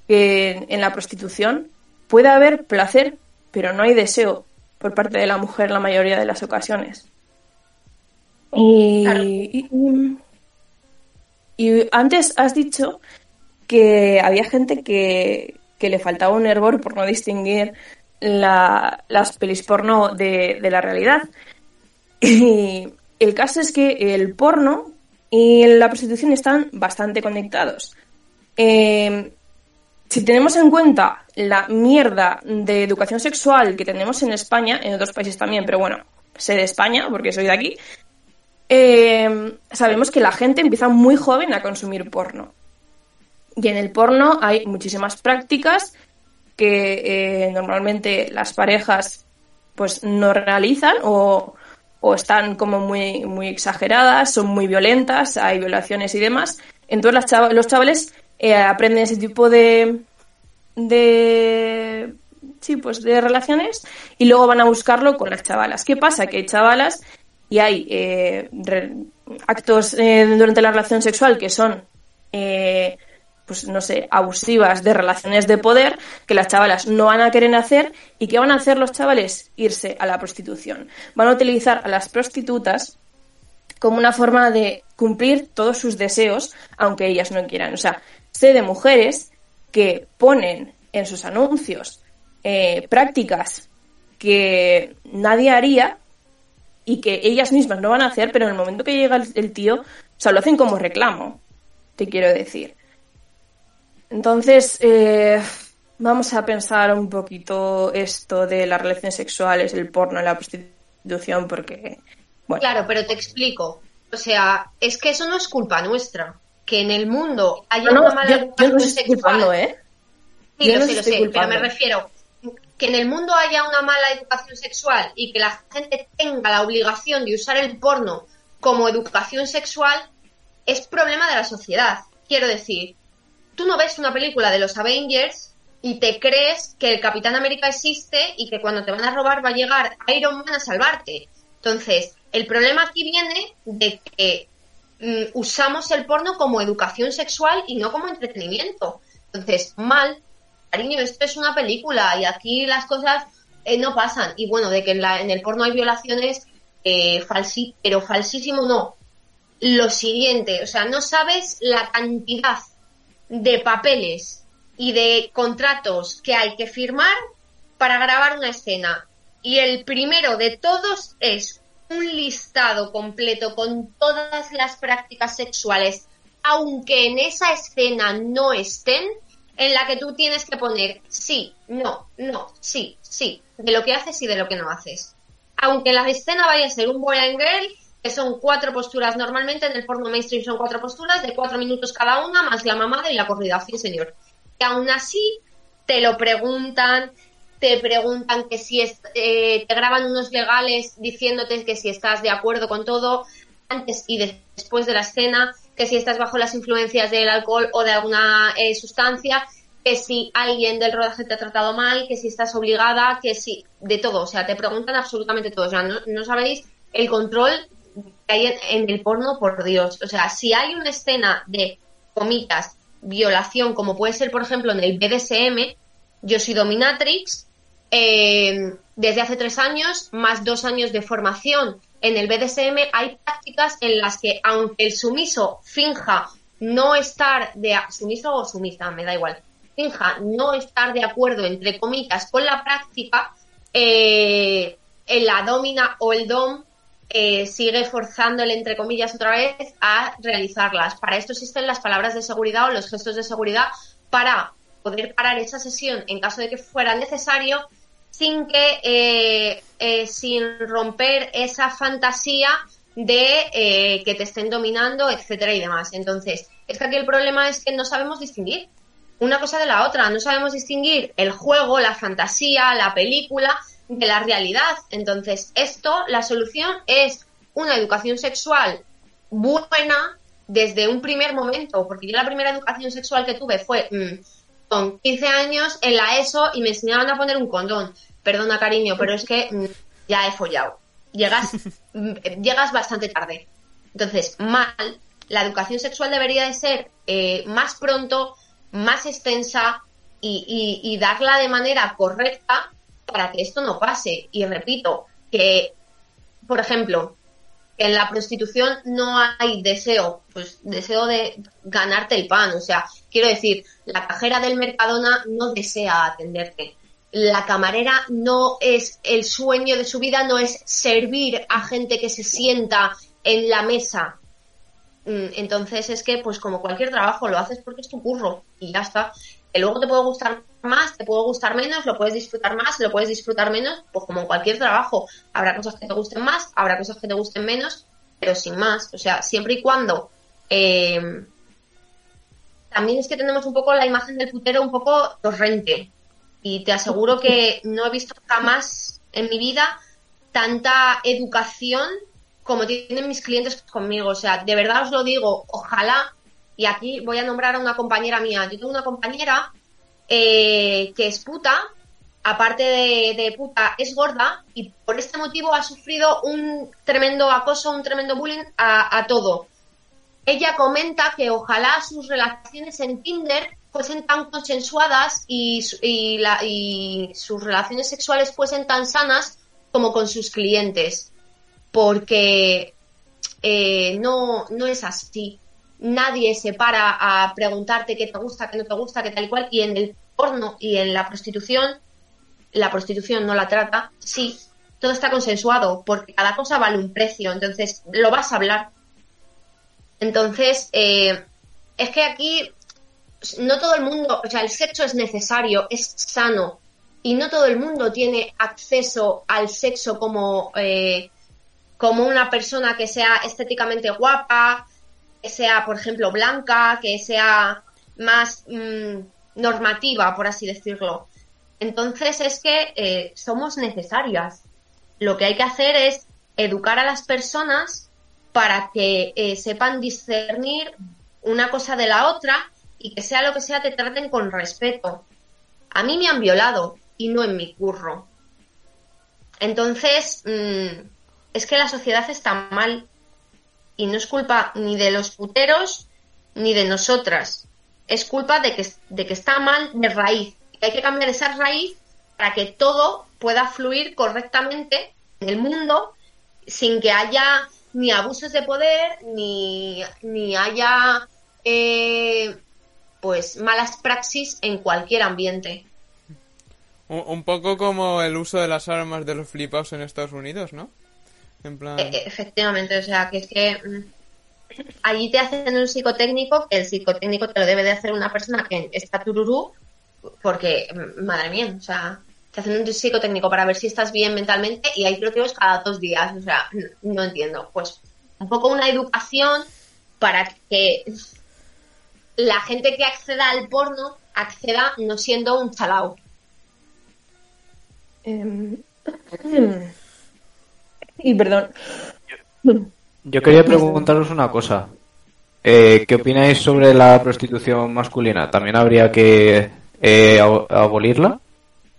que en la prostitución puede haber placer, pero no hay deseo por parte de la mujer la mayoría de las ocasiones. Y, y, antes has dicho que había gente que, que le faltaba un hervor por no distinguir la, las pelis porno de, de, la realidad. El caso es que el porno y la prostitución están bastante conectados. Eh, si tenemos en cuenta la mierda de educación sexual que tenemos en España, en otros países también, pero bueno, sé de España porque soy de aquí, eh, sabemos que la gente empieza muy joven a consumir porno. Y en el porno hay muchísimas prácticas que eh, normalmente las parejas pues no realizan o, o, están como muy, muy exageradas, son muy violentas, hay violaciones y demás. Entonces chav los chavales eh, aprenden ese tipo de, de sí, pues de relaciones y luego van a buscarlo con las chavalas. ¿Qué pasa? Que hay chavalas y hay eh, actos eh, durante la relación sexual que son eh, pues no sé, abusivas de relaciones de poder que las chavalas no van a querer hacer y ¿qué van a hacer los chavales? Irse a la prostitución. Van a utilizar a las prostitutas como una forma de cumplir todos sus deseos, aunque ellas no quieran. O sea, sé de mujeres que ponen en sus anuncios eh, prácticas que nadie haría y que ellas mismas no van a hacer, pero en el momento que llega el tío, o sea, lo hacen como reclamo, te quiero decir. Entonces, eh, vamos a pensar un poquito esto de las relaciones sexuales, el porno, la prostitución, porque. Bueno. Claro, pero te explico. O sea, es que eso no es culpa nuestra. Que en el mundo haya no, una mala yo, educación yo no estoy sexual. culpando, ¿eh? Sí, Yo lo no sé, lo sé, pero me refiero que en el mundo haya una mala educación sexual y que la gente tenga la obligación de usar el porno como educación sexual es problema de la sociedad. Quiero decir, tú no ves una película de los Avengers y te crees que el Capitán América existe y que cuando te van a robar va a llegar Iron Man a salvarte. Entonces, el problema aquí viene de que mm, usamos el porno como educación sexual y no como entretenimiento. Entonces, mal, cariño, esto es una película y aquí las cosas eh, no pasan. Y bueno, de que en, la, en el porno hay violaciones, eh, pero falsísimo no. Lo siguiente, o sea, no sabes la cantidad de papeles y de contratos que hay que firmar para grabar una escena. Y el primero de todos es un listado completo con todas las prácticas sexuales, aunque en esa escena no estén, en la que tú tienes que poner sí, no, no, sí, sí, de lo que haces y de lo que no haces. Aunque la escena vaya a ser un boy and girl, que son cuatro posturas normalmente, en el porno mainstream son cuatro posturas de cuatro minutos cada una, más la mamada y la corrida, sí señor. Y aún así te lo preguntan, te preguntan que si es, eh, te graban unos legales diciéndote que si estás de acuerdo con todo antes y después de la escena, que si estás bajo las influencias del alcohol o de alguna eh, sustancia, que si alguien del rodaje te ha tratado mal, que si estás obligada, que si de todo, o sea, te preguntan absolutamente todo, o sea, no, no sabéis el control en, en el porno, por Dios, o sea, si hay una escena de comitas, violación, como puede ser, por ejemplo, en el BDSM, yo soy dominatrix, eh, desde hace tres años, más dos años de formación en el BDSM, hay prácticas en las que, aunque el sumiso finja no estar de sumiso o sumisa, me da igual, finja no estar de acuerdo, entre comillas, con la práctica, eh, la domina o el dom eh, sigue forzándole, entre comillas, otra vez a realizarlas. Para esto existen las palabras de seguridad o los gestos de seguridad para poder parar esa sesión en caso de que fuera necesario sin que eh, eh, sin romper esa fantasía de eh, que te estén dominando, etcétera y demás. Entonces, es que aquí el problema es que no sabemos distinguir una cosa de la otra, no sabemos distinguir el juego, la fantasía, la película de la realidad. Entonces, esto, la solución es una educación sexual buena desde un primer momento, porque yo la primera educación sexual que tuve fue mm, con 15 años en la ESO y me enseñaban a poner un condón. Perdona, cariño, pero es que mm, ya he follado. Llegas, mm, llegas bastante tarde. Entonces, mal, la educación sexual debería de ser eh, más pronto, más extensa y, y, y darla de manera correcta para que esto no pase. Y repito, que, por ejemplo, en la prostitución no hay deseo, pues deseo de ganarte el pan. O sea, quiero decir, la cajera del Mercadona no desea atenderte. La camarera no es el sueño de su vida, no es servir a gente que se sienta en la mesa. Mm, Entonces es que, pues como cualquier trabajo, lo haces porque es tu curro y ya está. Que luego te puede gustar más, te puede gustar menos, lo puedes disfrutar más, lo puedes disfrutar menos, pues como en cualquier trabajo. Habrá cosas que te gusten más, habrá cosas que te gusten menos, pero sin más. O sea, siempre y cuando... eh, también es que tenemos un poco la imagen del putero un poco torrente. Y te aseguro que no he visto jamás en mi vida tanta educación como tienen mis clientes conmigo. O sea, de verdad os lo digo, ojalá, y aquí voy a nombrar a una compañera mía. Yo tengo una compañera eh, que es puta, aparte de, puta, es gorda, y por este motivo ha sufrido un tremendo acoso, un tremendo bullying a, todo. Ella comenta que ojalá sus relaciones en Tinder fuesen tan consensuadas y sus relaciones sexuales fuesen tan sanas como con sus clientes. Porque eh, no, no es así. Nadie se para a preguntarte qué te gusta, qué no te gusta, qué tal y cual. Y en el porno y en la prostitución, la prostitución no la trata. Sí, todo está consensuado porque cada cosa vale un precio. Entonces, lo vas a hablar. Entonces, eh, es que aquí no todo el mundo, o sea, el sexo es necesario, es sano, y no todo el mundo tiene acceso al sexo como, eh, como una persona que sea estéticamente guapa, que sea, por ejemplo, blanca, que sea más mm, normativa, por así decirlo. Entonces es que eh, somos necesarias. Lo que hay que hacer es educar a las personas para que eh, sepan discernir una cosa de la otra y que sea lo que sea te traten con respeto. A mí me han violado y no en mi curro. Entonces, mm, es que la sociedad está mal y no es culpa ni de los puteros ni de nosotras. Es culpa de que, de que está mal de raíz. Y hay que cambiar esa raíz para que todo pueda fluir correctamente en el mundo sin que haya ni abusos de poder ni, ni haya eh, pues malas praxis en cualquier ambiente. Un, un poco como el uso de las armas de los flipaos en Estados Unidos, ¿no? En plan... Eh, efectivamente, o sea, que es que mm, allí te hacen un psicotécnico, que el psicotécnico te lo debe de hacer una persona que está tururú, porque, mm, madre mía, o sea, te hacen un psicotécnico para ver si estás bien mentalmente y hay tiroteos cada dos días, o sea, no, no entiendo. Pues un poco una educación para que la gente que acceda al porno acceda no siendo un chalao. Em, y perdón. Yo quería preguntaros una cosa. Eh, ¿Qué opináis sobre la prostitución masculina? ¿También habría que eh, abo- abolirla?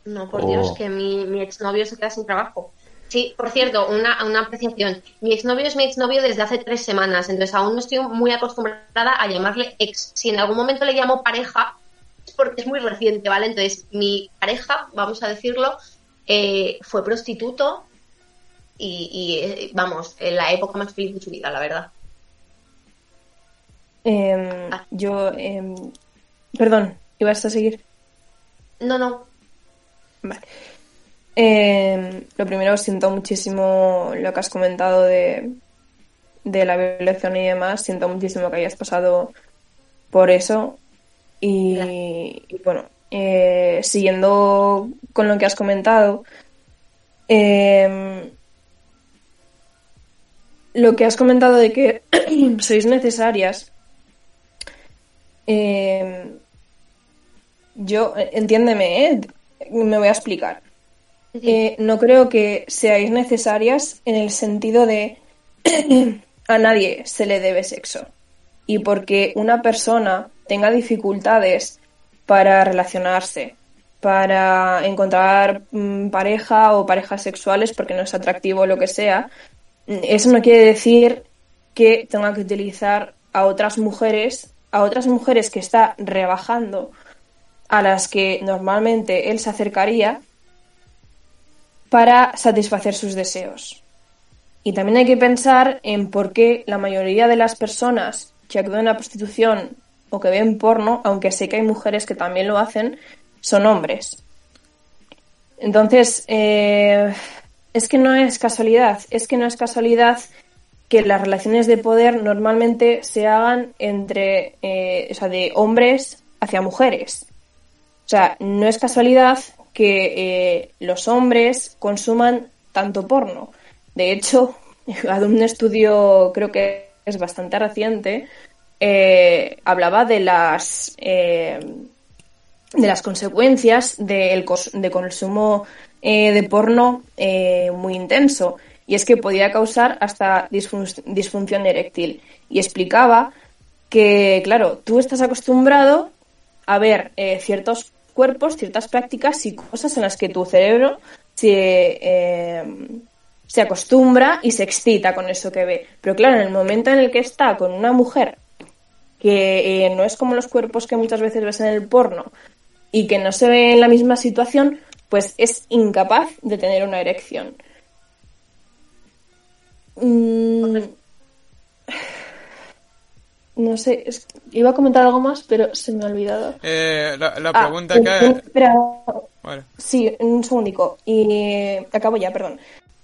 No, por. Dios, que mi, mi exnovio se queda sin trabajo. Sí, por cierto, una, una apreciación. Mi exnovio es mi exnovio desde hace tres semanas, entonces aún no estoy muy acostumbrada a llamarle ex. Si en algún momento le llamo pareja, es porque es muy reciente, ¿vale? Entonces, mi pareja, vamos a decirlo, eh, fue prostituto y, y, eh, vamos, en la época más feliz de su vida, la verdad. Em, yo, em, perdón, ¿ibas a seguir? No, no, Vale. Em, lo primero, siento muchísimo lo que has comentado de, de la violación y demás. Siento muchísimo que hayas pasado por eso. Y, y bueno, eh, siguiendo con lo que has comentado, em, lo que has comentado de que sois necesarias, em, yo, eh, entiéndeme, ¿eh? me voy a explicar. Eh, no creo que seáis necesarias en el sentido de a nadie se le debe sexo. Y porque una persona tenga dificultades para relacionarse, para encontrar mm, pareja o parejas sexuales porque no es atractivo o lo que sea, eso no quiere decir que tenga que utilizar a otras mujeres, a otras mujeres que está rebajando a las que normalmente él se acercaría para satisfacer sus deseos. Y también hay que pensar en por qué la mayoría de las personas que acuden a la prostitución o que ven porno, aunque sé que hay mujeres que también lo hacen, son hombres. Entonces, eh, es que no es casualidad, es que no es casualidad que las relaciones de poder normalmente se hagan entre, eh, o sea, de hombres hacia mujeres. O sea, no es casualidad que eh, los hombres consuman tanto porno. De hecho, un estudio creo que es bastante reciente, eh, hablaba de las de las consecuencias del de consumo eh, de porno eh, muy intenso y es que podía causar hasta disfun- disfunción eréctil y explicaba que claro tú estás acostumbrado a ver eh, ciertos cuerpos ciertas prácticas y cosas en las que tu cerebro se eh, se acostumbra y se excita con eso que ve. Pero claro, en el momento en el que está con una mujer que no es como los cuerpos que muchas veces ves en el porno y que no se ve en la misma situación, pues es incapaz de tener una erección. Mm, No sé, es- iba a comentar algo más, pero se me ha olvidado. Eh, la, la Ah, pregunta un- que... espera, Vale. Sí, un segundico. Y eh, acabo ya, perdón.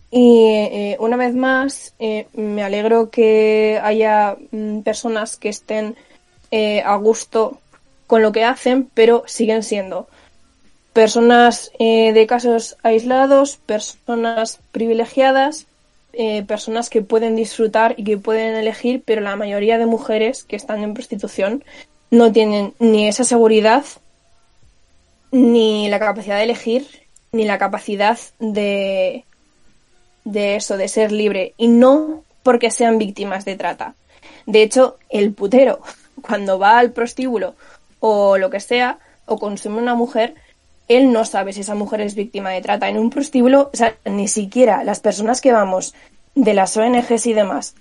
Y eh, una vez más, eh, me alegro que haya mm, personas que estén eh, a gusto con lo que hacen, pero siguen siendo personas eh, de casos aislados, personas privilegiadas, eh, personas que pueden disfrutar y que pueden elegir, pero la mayoría de mujeres que están en prostitución no tienen ni esa seguridad ni la capacidad de elegir, ni la capacidad de, de eso, de ser libre. Y no porque sean víctimas de trata. De hecho, el putero, cuando va al prostíbulo o lo que sea, o consume una mujer, él no sabe si esa mujer es víctima de trata. En un prostíbulo, o sea, ni siquiera las personas que vamos de las ONGs y demás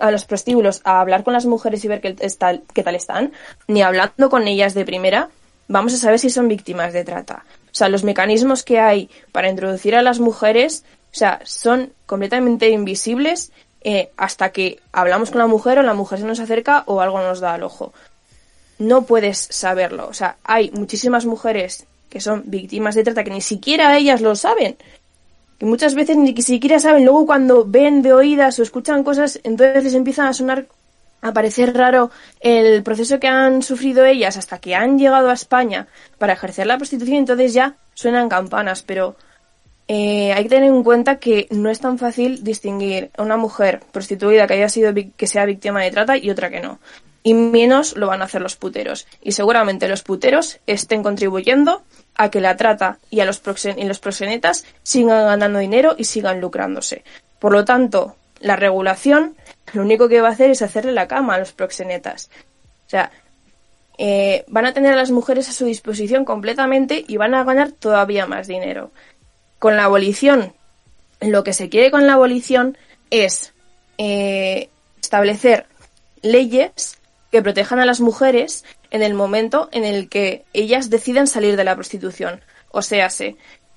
a los prostíbulos a hablar con las mujeres y ver qué, qué tal están, ni hablando con ellas de primera, vamos a saber si son víctimas de trata. O sea, los mecanismos que hay para introducir a las mujeres, o sea, son completamente invisibles eh, hasta que hablamos con la mujer o la mujer se nos acerca o algo nos da al ojo. No puedes saberlo. O sea, hay muchísimas mujeres que son víctimas de trata que ni siquiera ellas lo saben. Que muchas veces ni siquiera saben. Luego cuando ven de oídas o escuchan cosas, entonces les empiezan a sonar a parecer raro el proceso que han sufrido ellas hasta que han llegado a España para ejercer la prostitución, entonces ya suenan campanas, pero eh, hay que tener en cuenta que no es tan fácil distinguir a una mujer prostituida que haya sido que sea víctima de trata y otra que no. Y menos lo van a hacer los puteros. Y seguramente los puteros estén contribuyendo a que la trata y a los, proxen- y los proxenetas sigan ganando dinero y sigan lucrándose. Por lo tanto, la regulación lo único que va a hacer es hacerle la cama a los proxenetas. O sea, eh, van a tener a las mujeres a su disposición completamente y van a ganar todavía más dinero. Con la abolición, lo que se quiere con la abolición es eh, establecer leyes que protejan a las mujeres en el momento en el que ellas deciden salir de la prostitución. O sea, se,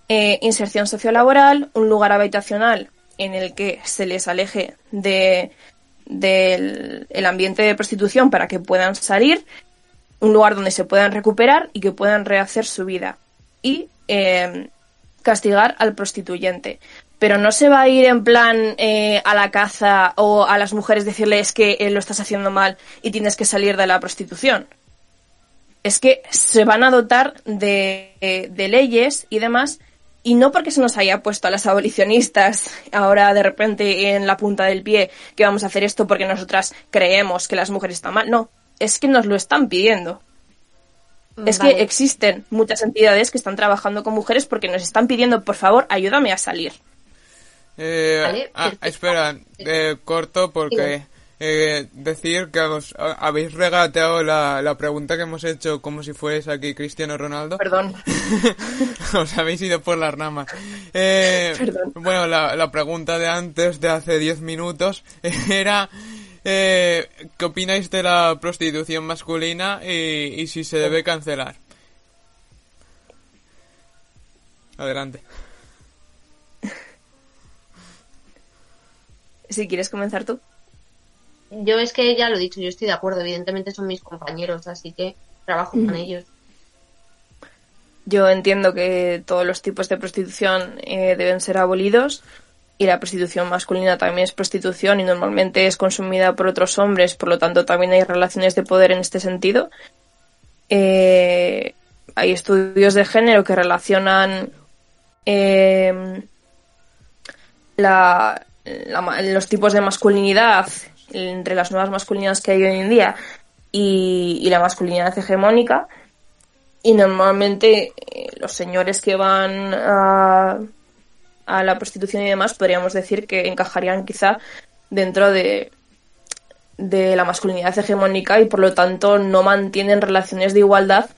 eh, inserción sociolaboral, un lugar habitacional en el que se les aleje de, del el ambiente de prostitución para que puedan salir, un lugar donde se puedan recuperar y que puedan rehacer su vida. Y eh, castigar al prostituyente. Pero no se va a ir en plan eh, a la caza o a las mujeres decirles que eh, lo estás haciendo mal y tienes que salir de la prostitución. Es que se van a dotar de, de- de leyes y demás, y no porque se nos haya puesto a las abolicionistas ahora de repente en la punta del pie que vamos a hacer esto porque nosotras creemos que las mujeres están mal. No, es que nos lo están pidiendo. Es Vale. que existen muchas entidades que están trabajando con mujeres porque nos están pidiendo, por favor, ayúdame a salir. Eh, Vale, ah, espera, eh, corto porque eh, decir que os, habéis regateado la, la pregunta que hemos hecho como si fuese aquí Cristiano Ronaldo. Perdón. os habéis ido por las ramas. Eh, Perdón. Bueno, la, la pregunta de antes, de hace 10 minutos, era eh, ¿qué opináis de la prostitución masculina y, y si se debe cancelar? Adelante. Si quieres comenzar tú. Yo es que ya lo he dicho, yo estoy de acuerdo, evidentemente son mis compañeros, así que trabajo con ellos. Yo entiendo que todos los tipos de prostitución eh, deben ser abolidos y la prostitución masculina también es prostitución y normalmente es consumida por otros hombres, por lo tanto también hay relaciones de poder en este sentido. Eh, hay estudios de género que relacionan eh, la- la los tipos de masculinidad entre las nuevas masculinidades que hay hoy en día y, la masculinidad hegemónica. Y normalmente eh, los señores que van a, a la prostitución y demás podríamos decir que encajarían quizá dentro de, de la masculinidad hegemónica y por lo tanto no mantienen relaciones de igualdad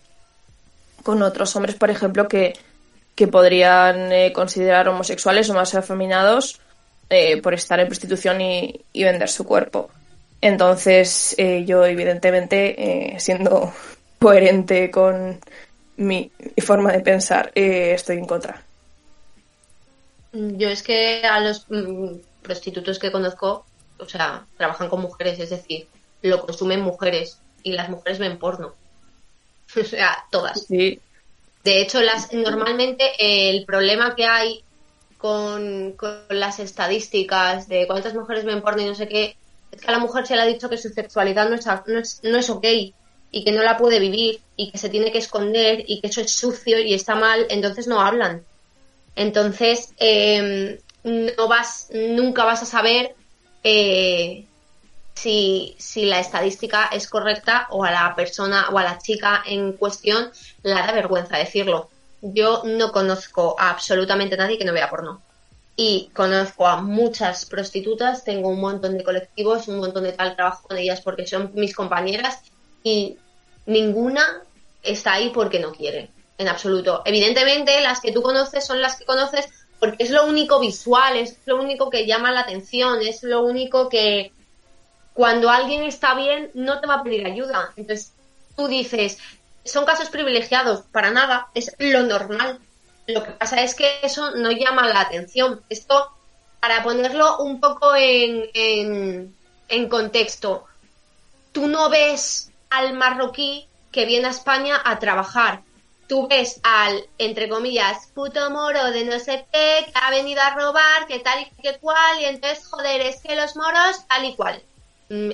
con otros hombres, por ejemplo, que, que podrían eh, considerar homosexuales o más afeminados eh, por estar en prostitución y, y vender su cuerpo. Entonces, eh, yo evidentemente, eh, siendo coherente con mi forma de pensar, estoy en contra. Yo es que a los mm, prostitutos que conozco, o sea, trabajan con mujeres, es decir, lo consumen mujeres y las mujeres ven porno. O sea, todas. Sí, De hecho, las normalmente el problema que hay con, con las estadísticas de cuántas mujeres ven porno y no sé qué, es que a la mujer se le ha dicho que su sexualidad no es, no es, no es ok y que no la puede vivir y que se tiene que esconder y que eso es sucio y está mal, entonces no hablan. Entonces, eh, no vas, nunca vas a saber eh, si, si la estadística es correcta o a la persona o a la chica en cuestión la da vergüenza decirlo. Yo no conozco a absolutamente nadie que no vea porno. Y conozco a muchas prostitutas, tengo un montón de colectivos, un montón de tal trabajo con ellas porque son mis compañeras y ninguna está ahí porque no quiere, en absoluto. Evidentemente, las que tú conoces son las que conoces porque es lo único visual, es lo único que llama la atención, es lo único que cuando alguien está bien no te va a pedir ayuda. Entonces tú dices, son casos privilegiados, para nada, es lo normal. Lo que pasa es que eso no llama la atención. Esto, para ponerlo un poco en, en, contexto, tú no ves al marroquí que viene a España a trabajar. Tú ves al, entre comillas, puto moro de no sé qué, que ha venido a robar, que tal y que cual, y entonces, joder, es que los moros tal y cual. mm,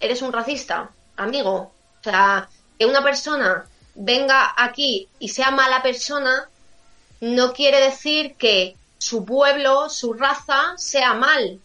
eres un racista, amigo. O sea, que una persona venga aquí y sea mala persona no quiere decir que su pueblo, su raza sea mal.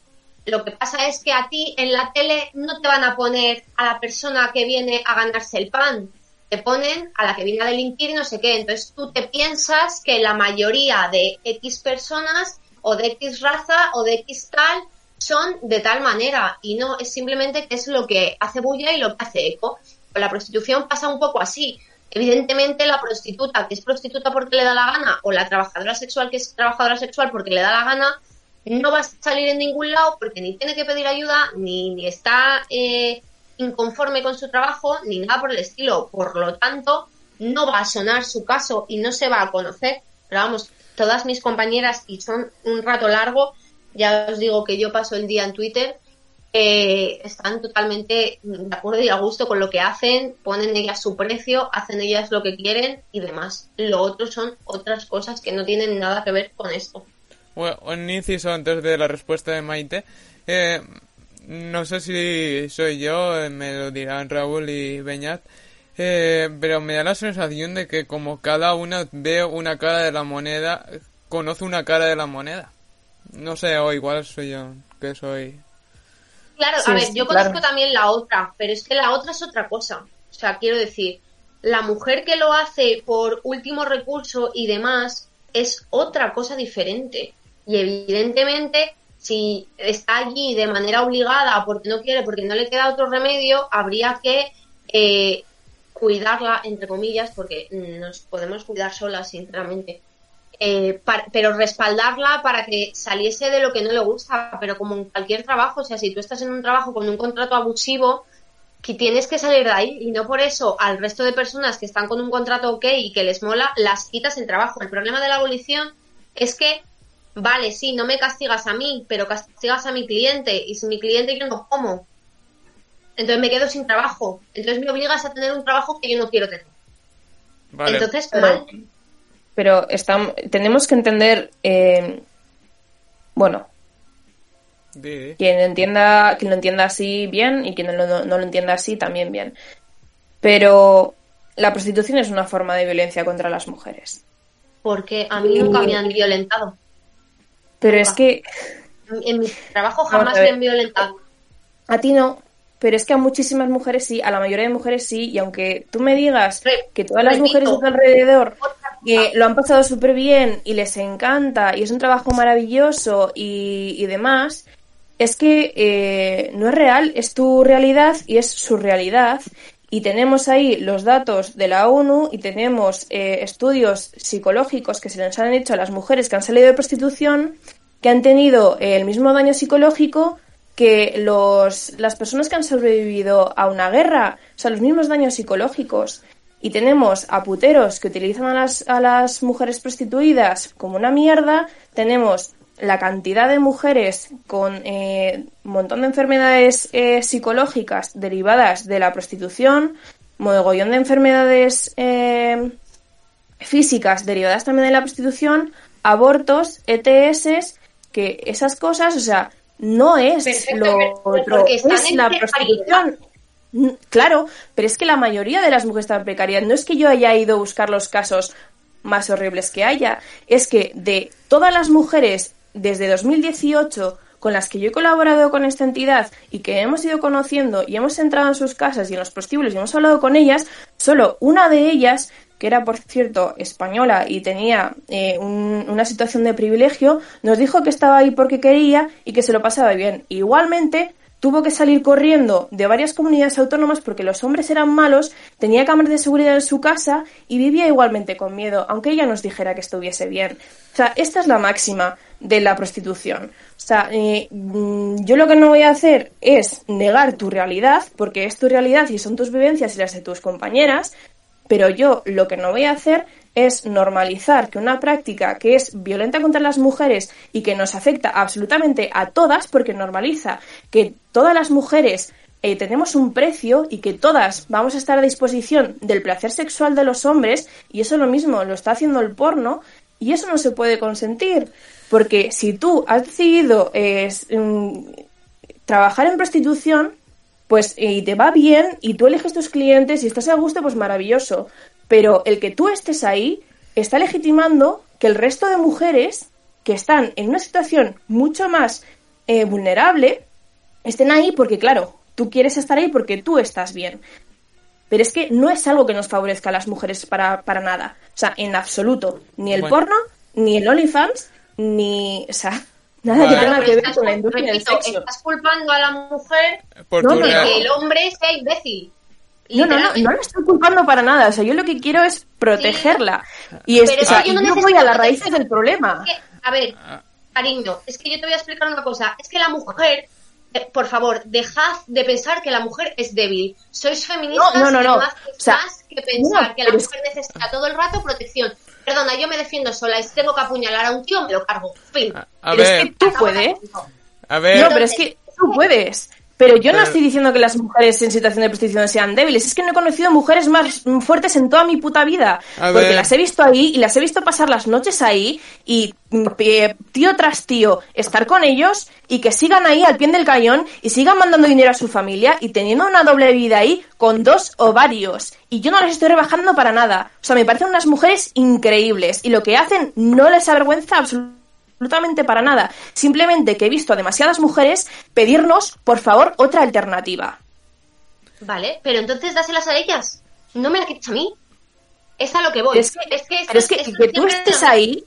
Lo que pasa es que a ti en la tele no te van a poner a la persona que viene a ganarse el pan, te ponen a la que viene a delinquir y no sé qué. Entonces tú te piensas que la mayoría de X personas o de X raza o de X tal son de tal manera y no, es simplemente que es lo que hace bulla y lo que hace eco. La prostitución pasa un poco así. Evidentemente la prostituta que es prostituta porque le da la gana o la trabajadora sexual que es trabajadora sexual porque le da la gana no va a salir en ningún lado porque ni tiene que pedir ayuda ni, ni está eh, inconforme con su trabajo ni nada por el estilo. Por lo tanto, no va a sonar su caso y no se va a conocer. Pero vamos, todas mis compañeras, y son un rato largo, ya os digo que yo paso el día en Twitter, eh, están totalmente de acuerdo y a gusto con lo que hacen, ponen ellas su precio, hacen ellas lo que quieren y demás. Lo otro son otras cosas que no tienen nada que ver con esto. Bueno, un inciso antes de la respuesta de Maite. Eh, no sé si soy yo, eh, me lo dirán Raúl y Beñat, eh, pero me da la sensación de que como cada una ve una cara de la moneda, conoce una cara de la moneda. No sé, o igual soy yo, que soy... Claro, Sí, a ver, sí, yo claro. conozco también la otra, pero es que la otra es otra cosa. O sea, quiero decir, la mujer que lo hace por último recurso y demás es otra cosa diferente. Y evidentemente, si está allí de manera obligada porque no quiere, porque no le queda otro remedio, habría que eh, cuidarla, entre comillas, porque nos podemos cuidar solas, sinceramente. Eh, par- pero respaldarla para que saliese de lo que no le gusta, pero como en cualquier trabajo, o sea, si tú estás en un trabajo con un contrato abusivo, que tienes que salir de ahí y no por eso al resto de personas que están con un contrato ok y que les mola, las quitas el trabajo. El problema de la abolición es que, vale, sí, no me castigas a mí, pero castigas a mi cliente y si mi cliente yo no como, entonces me quedo sin trabajo. Entonces me obligas a tener un trabajo que yo no quiero tener. Vale. Entonces, Pero- mal. Pero estam- tenemos que entender, eh, bueno, quien entienda, quien lo entienda así bien y quien no, lo- no lo entienda así también bien. Pero la prostitución es una forma de violencia contra las mujeres. Porque a mí nunca me han violentado. Pero es que En mi trabajo jamás a me han violentado. a ti no, pero es que a muchísimas mujeres sí, a la mayoría de mujeres sí, y aunque tú me digas Re- que todas las mujeres de tu alrededor que lo han pasado súper bien y les encanta y es un trabajo maravilloso y, y demás, es que eh, no es real, es tu realidad y es su realidad. Y tenemos ahí los datos de la ONU y tenemos eh, estudios psicológicos que se les han hecho a las mujeres que han salido de prostitución que han tenido eh, el mismo daño psicológico que los, las personas que han sobrevivido a una guerra, o sea, los mismos daños psicológicos. Y tenemos a puteros que utilizan a las, a las mujeres prostituidas como una mierda, tenemos la cantidad de mujeres con eh, un montón de enfermedades eh, psicológicas derivadas de la prostitución, mogollón de enfermedades eh, físicas derivadas también de la prostitución, abortos, ETS, que esas cosas, o sea, no es Perfecto, lo otro, es la prostitución. Mm, Claro, pero es que la mayoría de las mujeres están en precariedad. No es que yo haya ido a buscar los casos más horribles que haya, es que de todas las mujeres desde 2018 con las que yo he colaborado con esta entidad y que hemos ido conociendo y hemos entrado en sus casas y en los prostíbulos y hemos hablado con ellas, solo una de ellas, que era por cierto española y tenía eh, un- una situación de privilegio, nos dijo que estaba ahí porque quería y que se lo pasaba bien. Igualmente, tuvo que salir corriendo de varias comunidades autónomas porque los hombres eran malos, tenía cámaras de seguridad en su casa y vivía igualmente con miedo, aunque ella nos dijera que estuviese bien. O sea, esta es la máxima de la prostitución. O sea, eh, mm, yo lo que no voy a hacer es negar tu realidad, porque es tu realidad y son tus vivencias y las de tus compañeras, pero yo lo que no voy a hacer es normalizar que una práctica que es violenta contra las mujeres y que nos afecta absolutamente a todas, porque normaliza que todas las mujeres eh, tenemos un precio y que todas vamos a estar a disposición del placer sexual de los hombres, y eso lo mismo lo está haciendo el porno, y eso no se puede consentir, porque si tú has decidido eh, mm, trabajar en prostitución, pues y te va bien y tú eliges tus clientes y estás a gusto, pues maravilloso. Pero el que tú estés ahí está legitimando que el resto de mujeres que están en una situación mucho más eh, vulnerable estén ahí porque, claro, tú quieres estar ahí porque tú estás bien. Pero es que no es algo que nos favorezca a las mujeres para, para nada. O sea, en absoluto. Ni el Bueno. porno, ni el OnlyFans, ni. O sea, nada Vale. que tenga que ver Estás- con la industria del sexo. Estás culpando a la mujer Por No, tu no, de rea- que el hombre sea imbécil. No, no, no, no la estoy culpando para nada. O sea, yo lo que quiero es protegerla. Y es, Pero o sea, yo no yo voy a las raíces del problema. Es que, a ver, cariño, es que yo te voy a explicar una cosa. Es que la mujer, eh, por favor, dejad de pensar que la mujer es débil. Sois feministas No, no, no, y no. además O sea, más que pensar no, que la mujer necesita todo el rato protección. Perdona, yo me defiendo sola si tengo que apuñalar a un tío, me lo cargo. Fin. A, a Pero es ver, que tú puedes. a ver. No, pero es que tú puedes. Pero yo no estoy diciendo que las mujeres en situación de prostitución sean débiles. Es que no he conocido mujeres más fuertes en toda mi puta vida. A porque ver. las he visto ahí y las he visto pasar las noches ahí y mm, tío tras tío estar con ellos y que sigan ahí al pie del cañón y sigan mandando dinero a su familia y teniendo una doble vida ahí con dos ovarios. Y yo no les estoy rebajando para nada. O sea, me parecen unas mujeres increíbles y lo que hacen no les avergüenza absolutamente absolutamente para nada. Simplemente que he visto a demasiadas mujeres pedirnos, por favor, otra alternativa. Vale, pero entonces dáselas a ellas. No me la quites a mí. Es a lo que voy. Es que, es que, esto es que, esto que tú estés lo- ahí,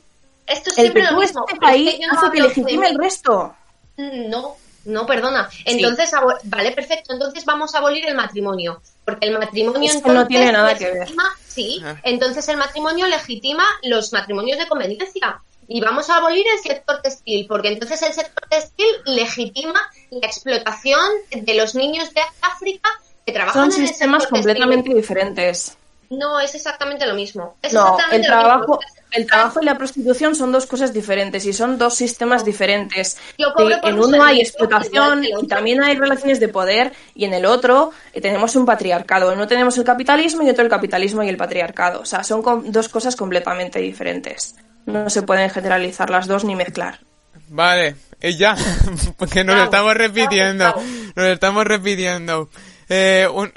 Esto es el siempre que lo tú mismo. estés es ahí que yo no hace que de legitime el resto. No, no, perdona. Entonces, abo- vale, perfecto. Entonces vamos a abolir el matrimonio. Porque el matrimonio Eso no entonces tiene nada que ver. Sí, Ah. entonces el matrimonio legitima los matrimonios de conveniencia. Y vamos a abolir el sector textil, porque entonces el sector textil legitima la explotación de los niños de África que trabajan Son en el sistemas sector textil. completamente diferentes. No, es exactamente lo mismo. Es No, exactamente el lo mismo. trabajo, el trabajo y la prostitución son dos cosas diferentes y son dos sistemas diferentes. En un uno hay explotación el y también hay relaciones de poder y en el otro eh, tenemos un patriarcado. En uno tenemos el capitalismo y otro el capitalismo y el patriarcado. O sea, son dos cosas completamente diferentes. No se pueden generalizar las dos ni mezclar. Vale, y ya, porque nos Chao, estamos repitiendo, nos estamos repitiendo. Eh, un-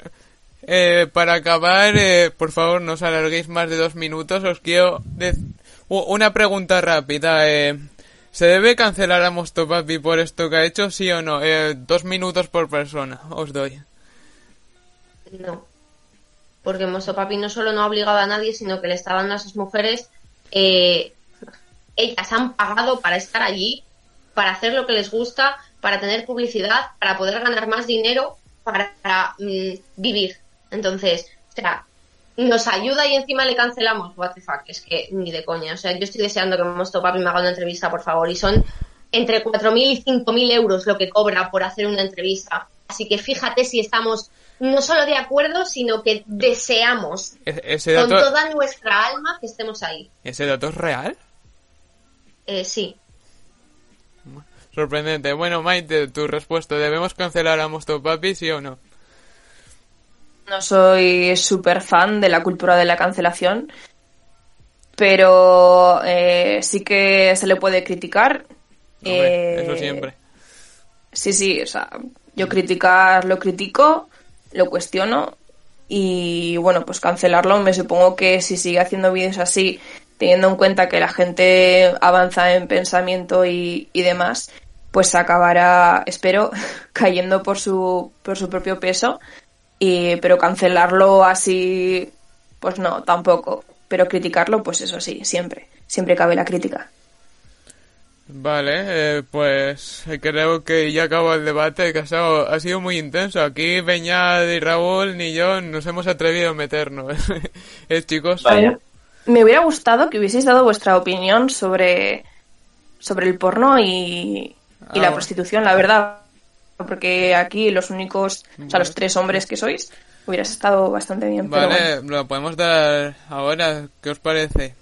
eh, para acabar, eh, por favor, no os alarguéis más de dos minutos, os quiero una pregunta rápida. Eh, ¿Se debe cancelar a Mostopapi por esto que ha hecho, sí o no? Eh, dos minutos por persona, os doy. No. Porque Mosto Papi no solo no ha obligado a nadie, sino que le está dando a esas mujeres. eh, ellas han pagado para estar allí, para hacer lo que les gusta, para tener publicidad, para poder ganar más dinero, para, mm, vivir. Entonces, o sea, nos ayuda y encima le cancelamos. What the fuck, es que ni de coña. O sea, yo estoy deseando que Mosto Papi me haga una entrevista, por favor. Y son entre 4.000 y 5.000 euros lo que cobra por hacer una entrevista. Así que fíjate si estamos no solo de acuerdo, sino que deseamos E- ¿Ese con dato, toda nuestra alma que estemos ahí. ¿Ese dato es real? Eh, sí. Sorprendente. Bueno, Maite, tu respuesta, ¿debemos cancelar a Mostopapi, sí o no? No soy súper fan de la cultura de la cancelación, pero eh, sí que se le puede criticar. Hombre, Eh, eso siempre. Sí, sí, o sea, yo criticar lo critico, lo cuestiono y bueno, pues cancelarlo me supongo que si sigue haciendo vídeos así, teniendo en cuenta que la gente avanza en pensamiento y, y demás, pues acabará, espero, cayendo por su, por su propio peso. Y, pero cancelarlo así, pues no, tampoco. Pero criticarlo, pues eso sí, siempre. Siempre cabe la crítica. Vale, eh, pues eh, creo que ya acabó el debate, que ha sido, ha sido muy intenso. Aquí Beñat y Raúl ni yo nos hemos atrevido a meternos. ¿Eh, chicos? Vaya. Me hubiera gustado que hubieseis dado vuestra opinión sobre, sobre el porno y, y Ah, la bueno. prostitución, la verdad. Porque aquí los únicos, o sea, los tres hombres que sois, hubieras estado bastante bien. pero Vale, bueno. lo podemos dar ahora. ¿Qué os parece?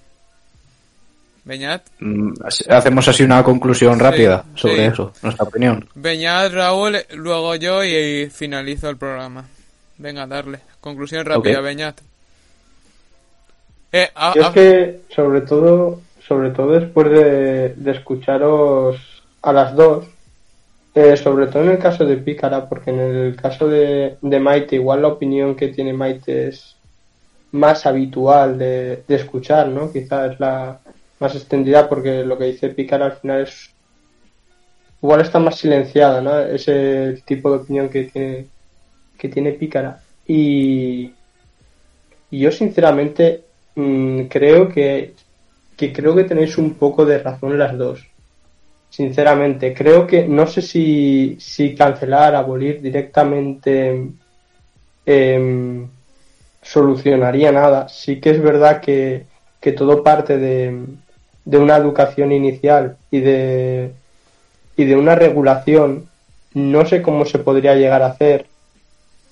Beñat. Mm, Hacemos así una conclusión rápida sobre sí. eso, nuestra opinión. Beñat, Raúl, luego yo y, finalizo el programa. Venga, darle. Conclusión rápida. Beñat. Eh, ah, Yo ah, es que, sobre todo, sobre todo después de, de escucharos a las dos, Eh, sobre todo en el caso de Pícara, porque en el caso de, de Maite, igual la opinión que tiene Maite es más habitual de, de escuchar, ¿no? Quizás es la más extendida, porque lo que dice Pícara al final es. Igual está más silenciada, ¿no? Es el tipo de opinión que tiene, que tiene Pícara. Y, y yo, sinceramente, mm, creo que, que creo que tenéis un poco de razón las dos sinceramente. Creo que no sé si, si cancelar, abolir directamente em, solucionaría nada. Sí que es verdad que, que todo parte de, de una educación inicial y de, y de una regulación. No sé cómo se podría llegar a hacer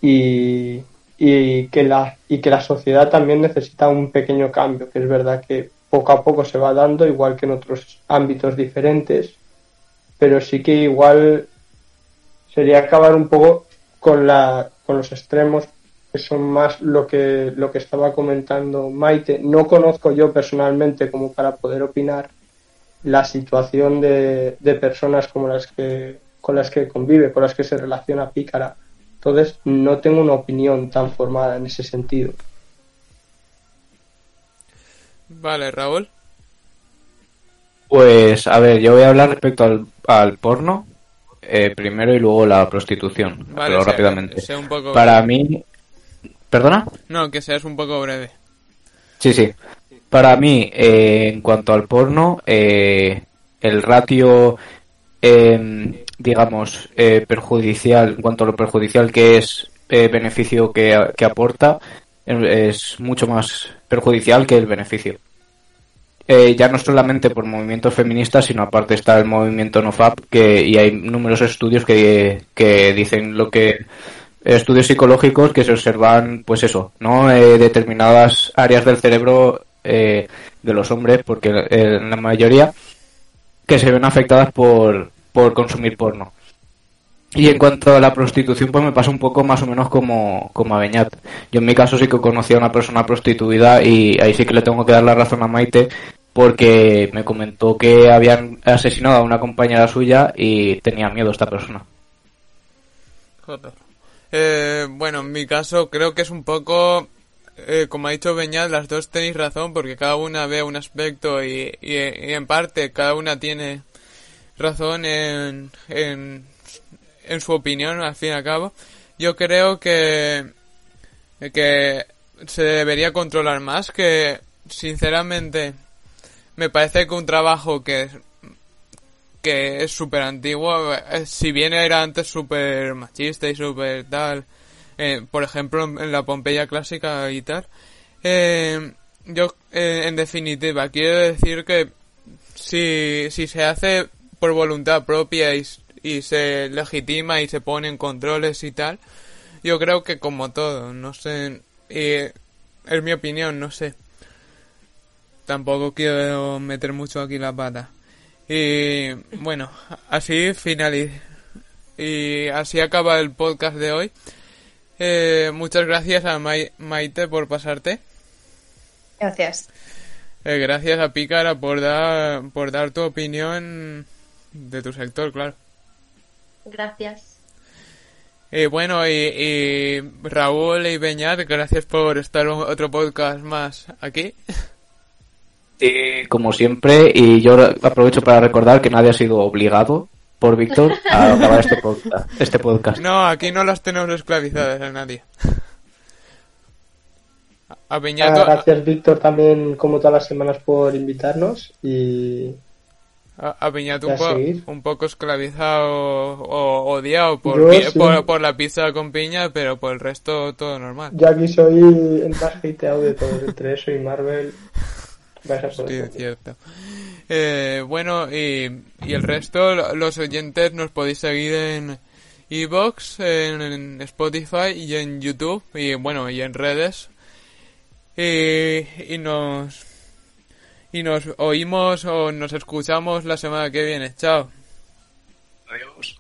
y, y, que la, y que la sociedad también necesita un pequeño cambio, que es verdad que poco a poco se va dando, igual que en otros ámbitos diferentes pero sí que igual sería acabar un poco con la con los extremos que son más lo que lo que estaba comentando Maite. No conozco yo personalmente como para poder opinar la situación de, de personas como las que con las que convive con las que se relaciona Pícara entonces no tengo una opinión tan formada en ese sentido Vale, Raúl. Pues, a ver, yo voy a hablar respecto al, al porno eh, primero y luego la prostitución, Vale, pero sea- rápidamente. sea un poco Para mí, ¿perdona? No, que seas un poco breve. Sí, sí. Para mí, eh, en cuanto al porno, eh, el ratio, eh, digamos, eh, perjudicial, en cuanto a lo perjudicial que es eh, beneficio que, que aporta, es mucho más perjudicial que el beneficio. Eh, ya no solamente por movimientos feministas, sino aparte está el movimiento NoFap, que, y hay numerosos estudios que, que dicen lo que estudios psicológicos que se observan, pues eso, ¿no? Eh, determinadas áreas del cerebro eh, de los hombres, porque eh, la mayoría que se ven afectadas por, por consumir porno. Y en cuanto a la prostitución, pues me pasa un poco más o menos como, como a Beñat. Yo en mi caso sí que conocí a una persona prostituida y ahí sí que le tengo que dar la razón a Maite porque me comentó que habían asesinado a una compañera suya y tenía miedo esta persona. Joder. Eh, bueno, en mi caso creo que es un poco, eh, como ha dicho Beñat, las dos tenéis razón porque cada una ve un aspecto y, y- y en parte cada una tiene razón en, en, en su opinión al fin y al cabo. Yo creo que, que se debería controlar más, que sinceramente me parece que un trabajo que que es súper antiguo, eh, si bien era antes súper machista y súper tal, eh, por ejemplo en la Pompeya clásica y tal, eh, yo eh, en definitiva quiero decir que si, si se hace por voluntad propia y, se legitima y se ponen controles y tal, yo creo que como todo, no sé, y es mi opinión, no sé. Tampoco quiero meter mucho aquí la pata. Y bueno, así finaliza. Y así acaba el podcast de hoy. Eh, muchas gracias a Mai- Maite por pasarte. Gracias. Eh, gracias a Pícara por dar, por dar tu opinión de tu sector, claro. Gracias. Y bueno, y, y Raúl y Beñat, gracias por estar un- otro podcast más aquí. Sí, como siempre, y yo aprovecho para recordar que nadie ha sido obligado por Víctor a grabar este podcast. Este podcast. No, aquí no las tenemos esclavizadas a nadie. A Ah, Beñato, gracias Víctor también como todas las semanas por invitarnos y a, a Beñato Ya un, po- un poco esclavizado o odiado por, Yo pi- sí. por, por la pizza con piña, pero por el resto todo normal. yo aquí soy el más hateado de todos entre eso y Marvel Sí, es cierto. Eh, bueno, y, y el resto, lo- los oyentes nos podéis seguir en Evox, en, en Spotify y en YouTube, y bueno, y en redes. Y, y nos y nos oímos o nos escuchamos la semana que viene. Chao. Adiós.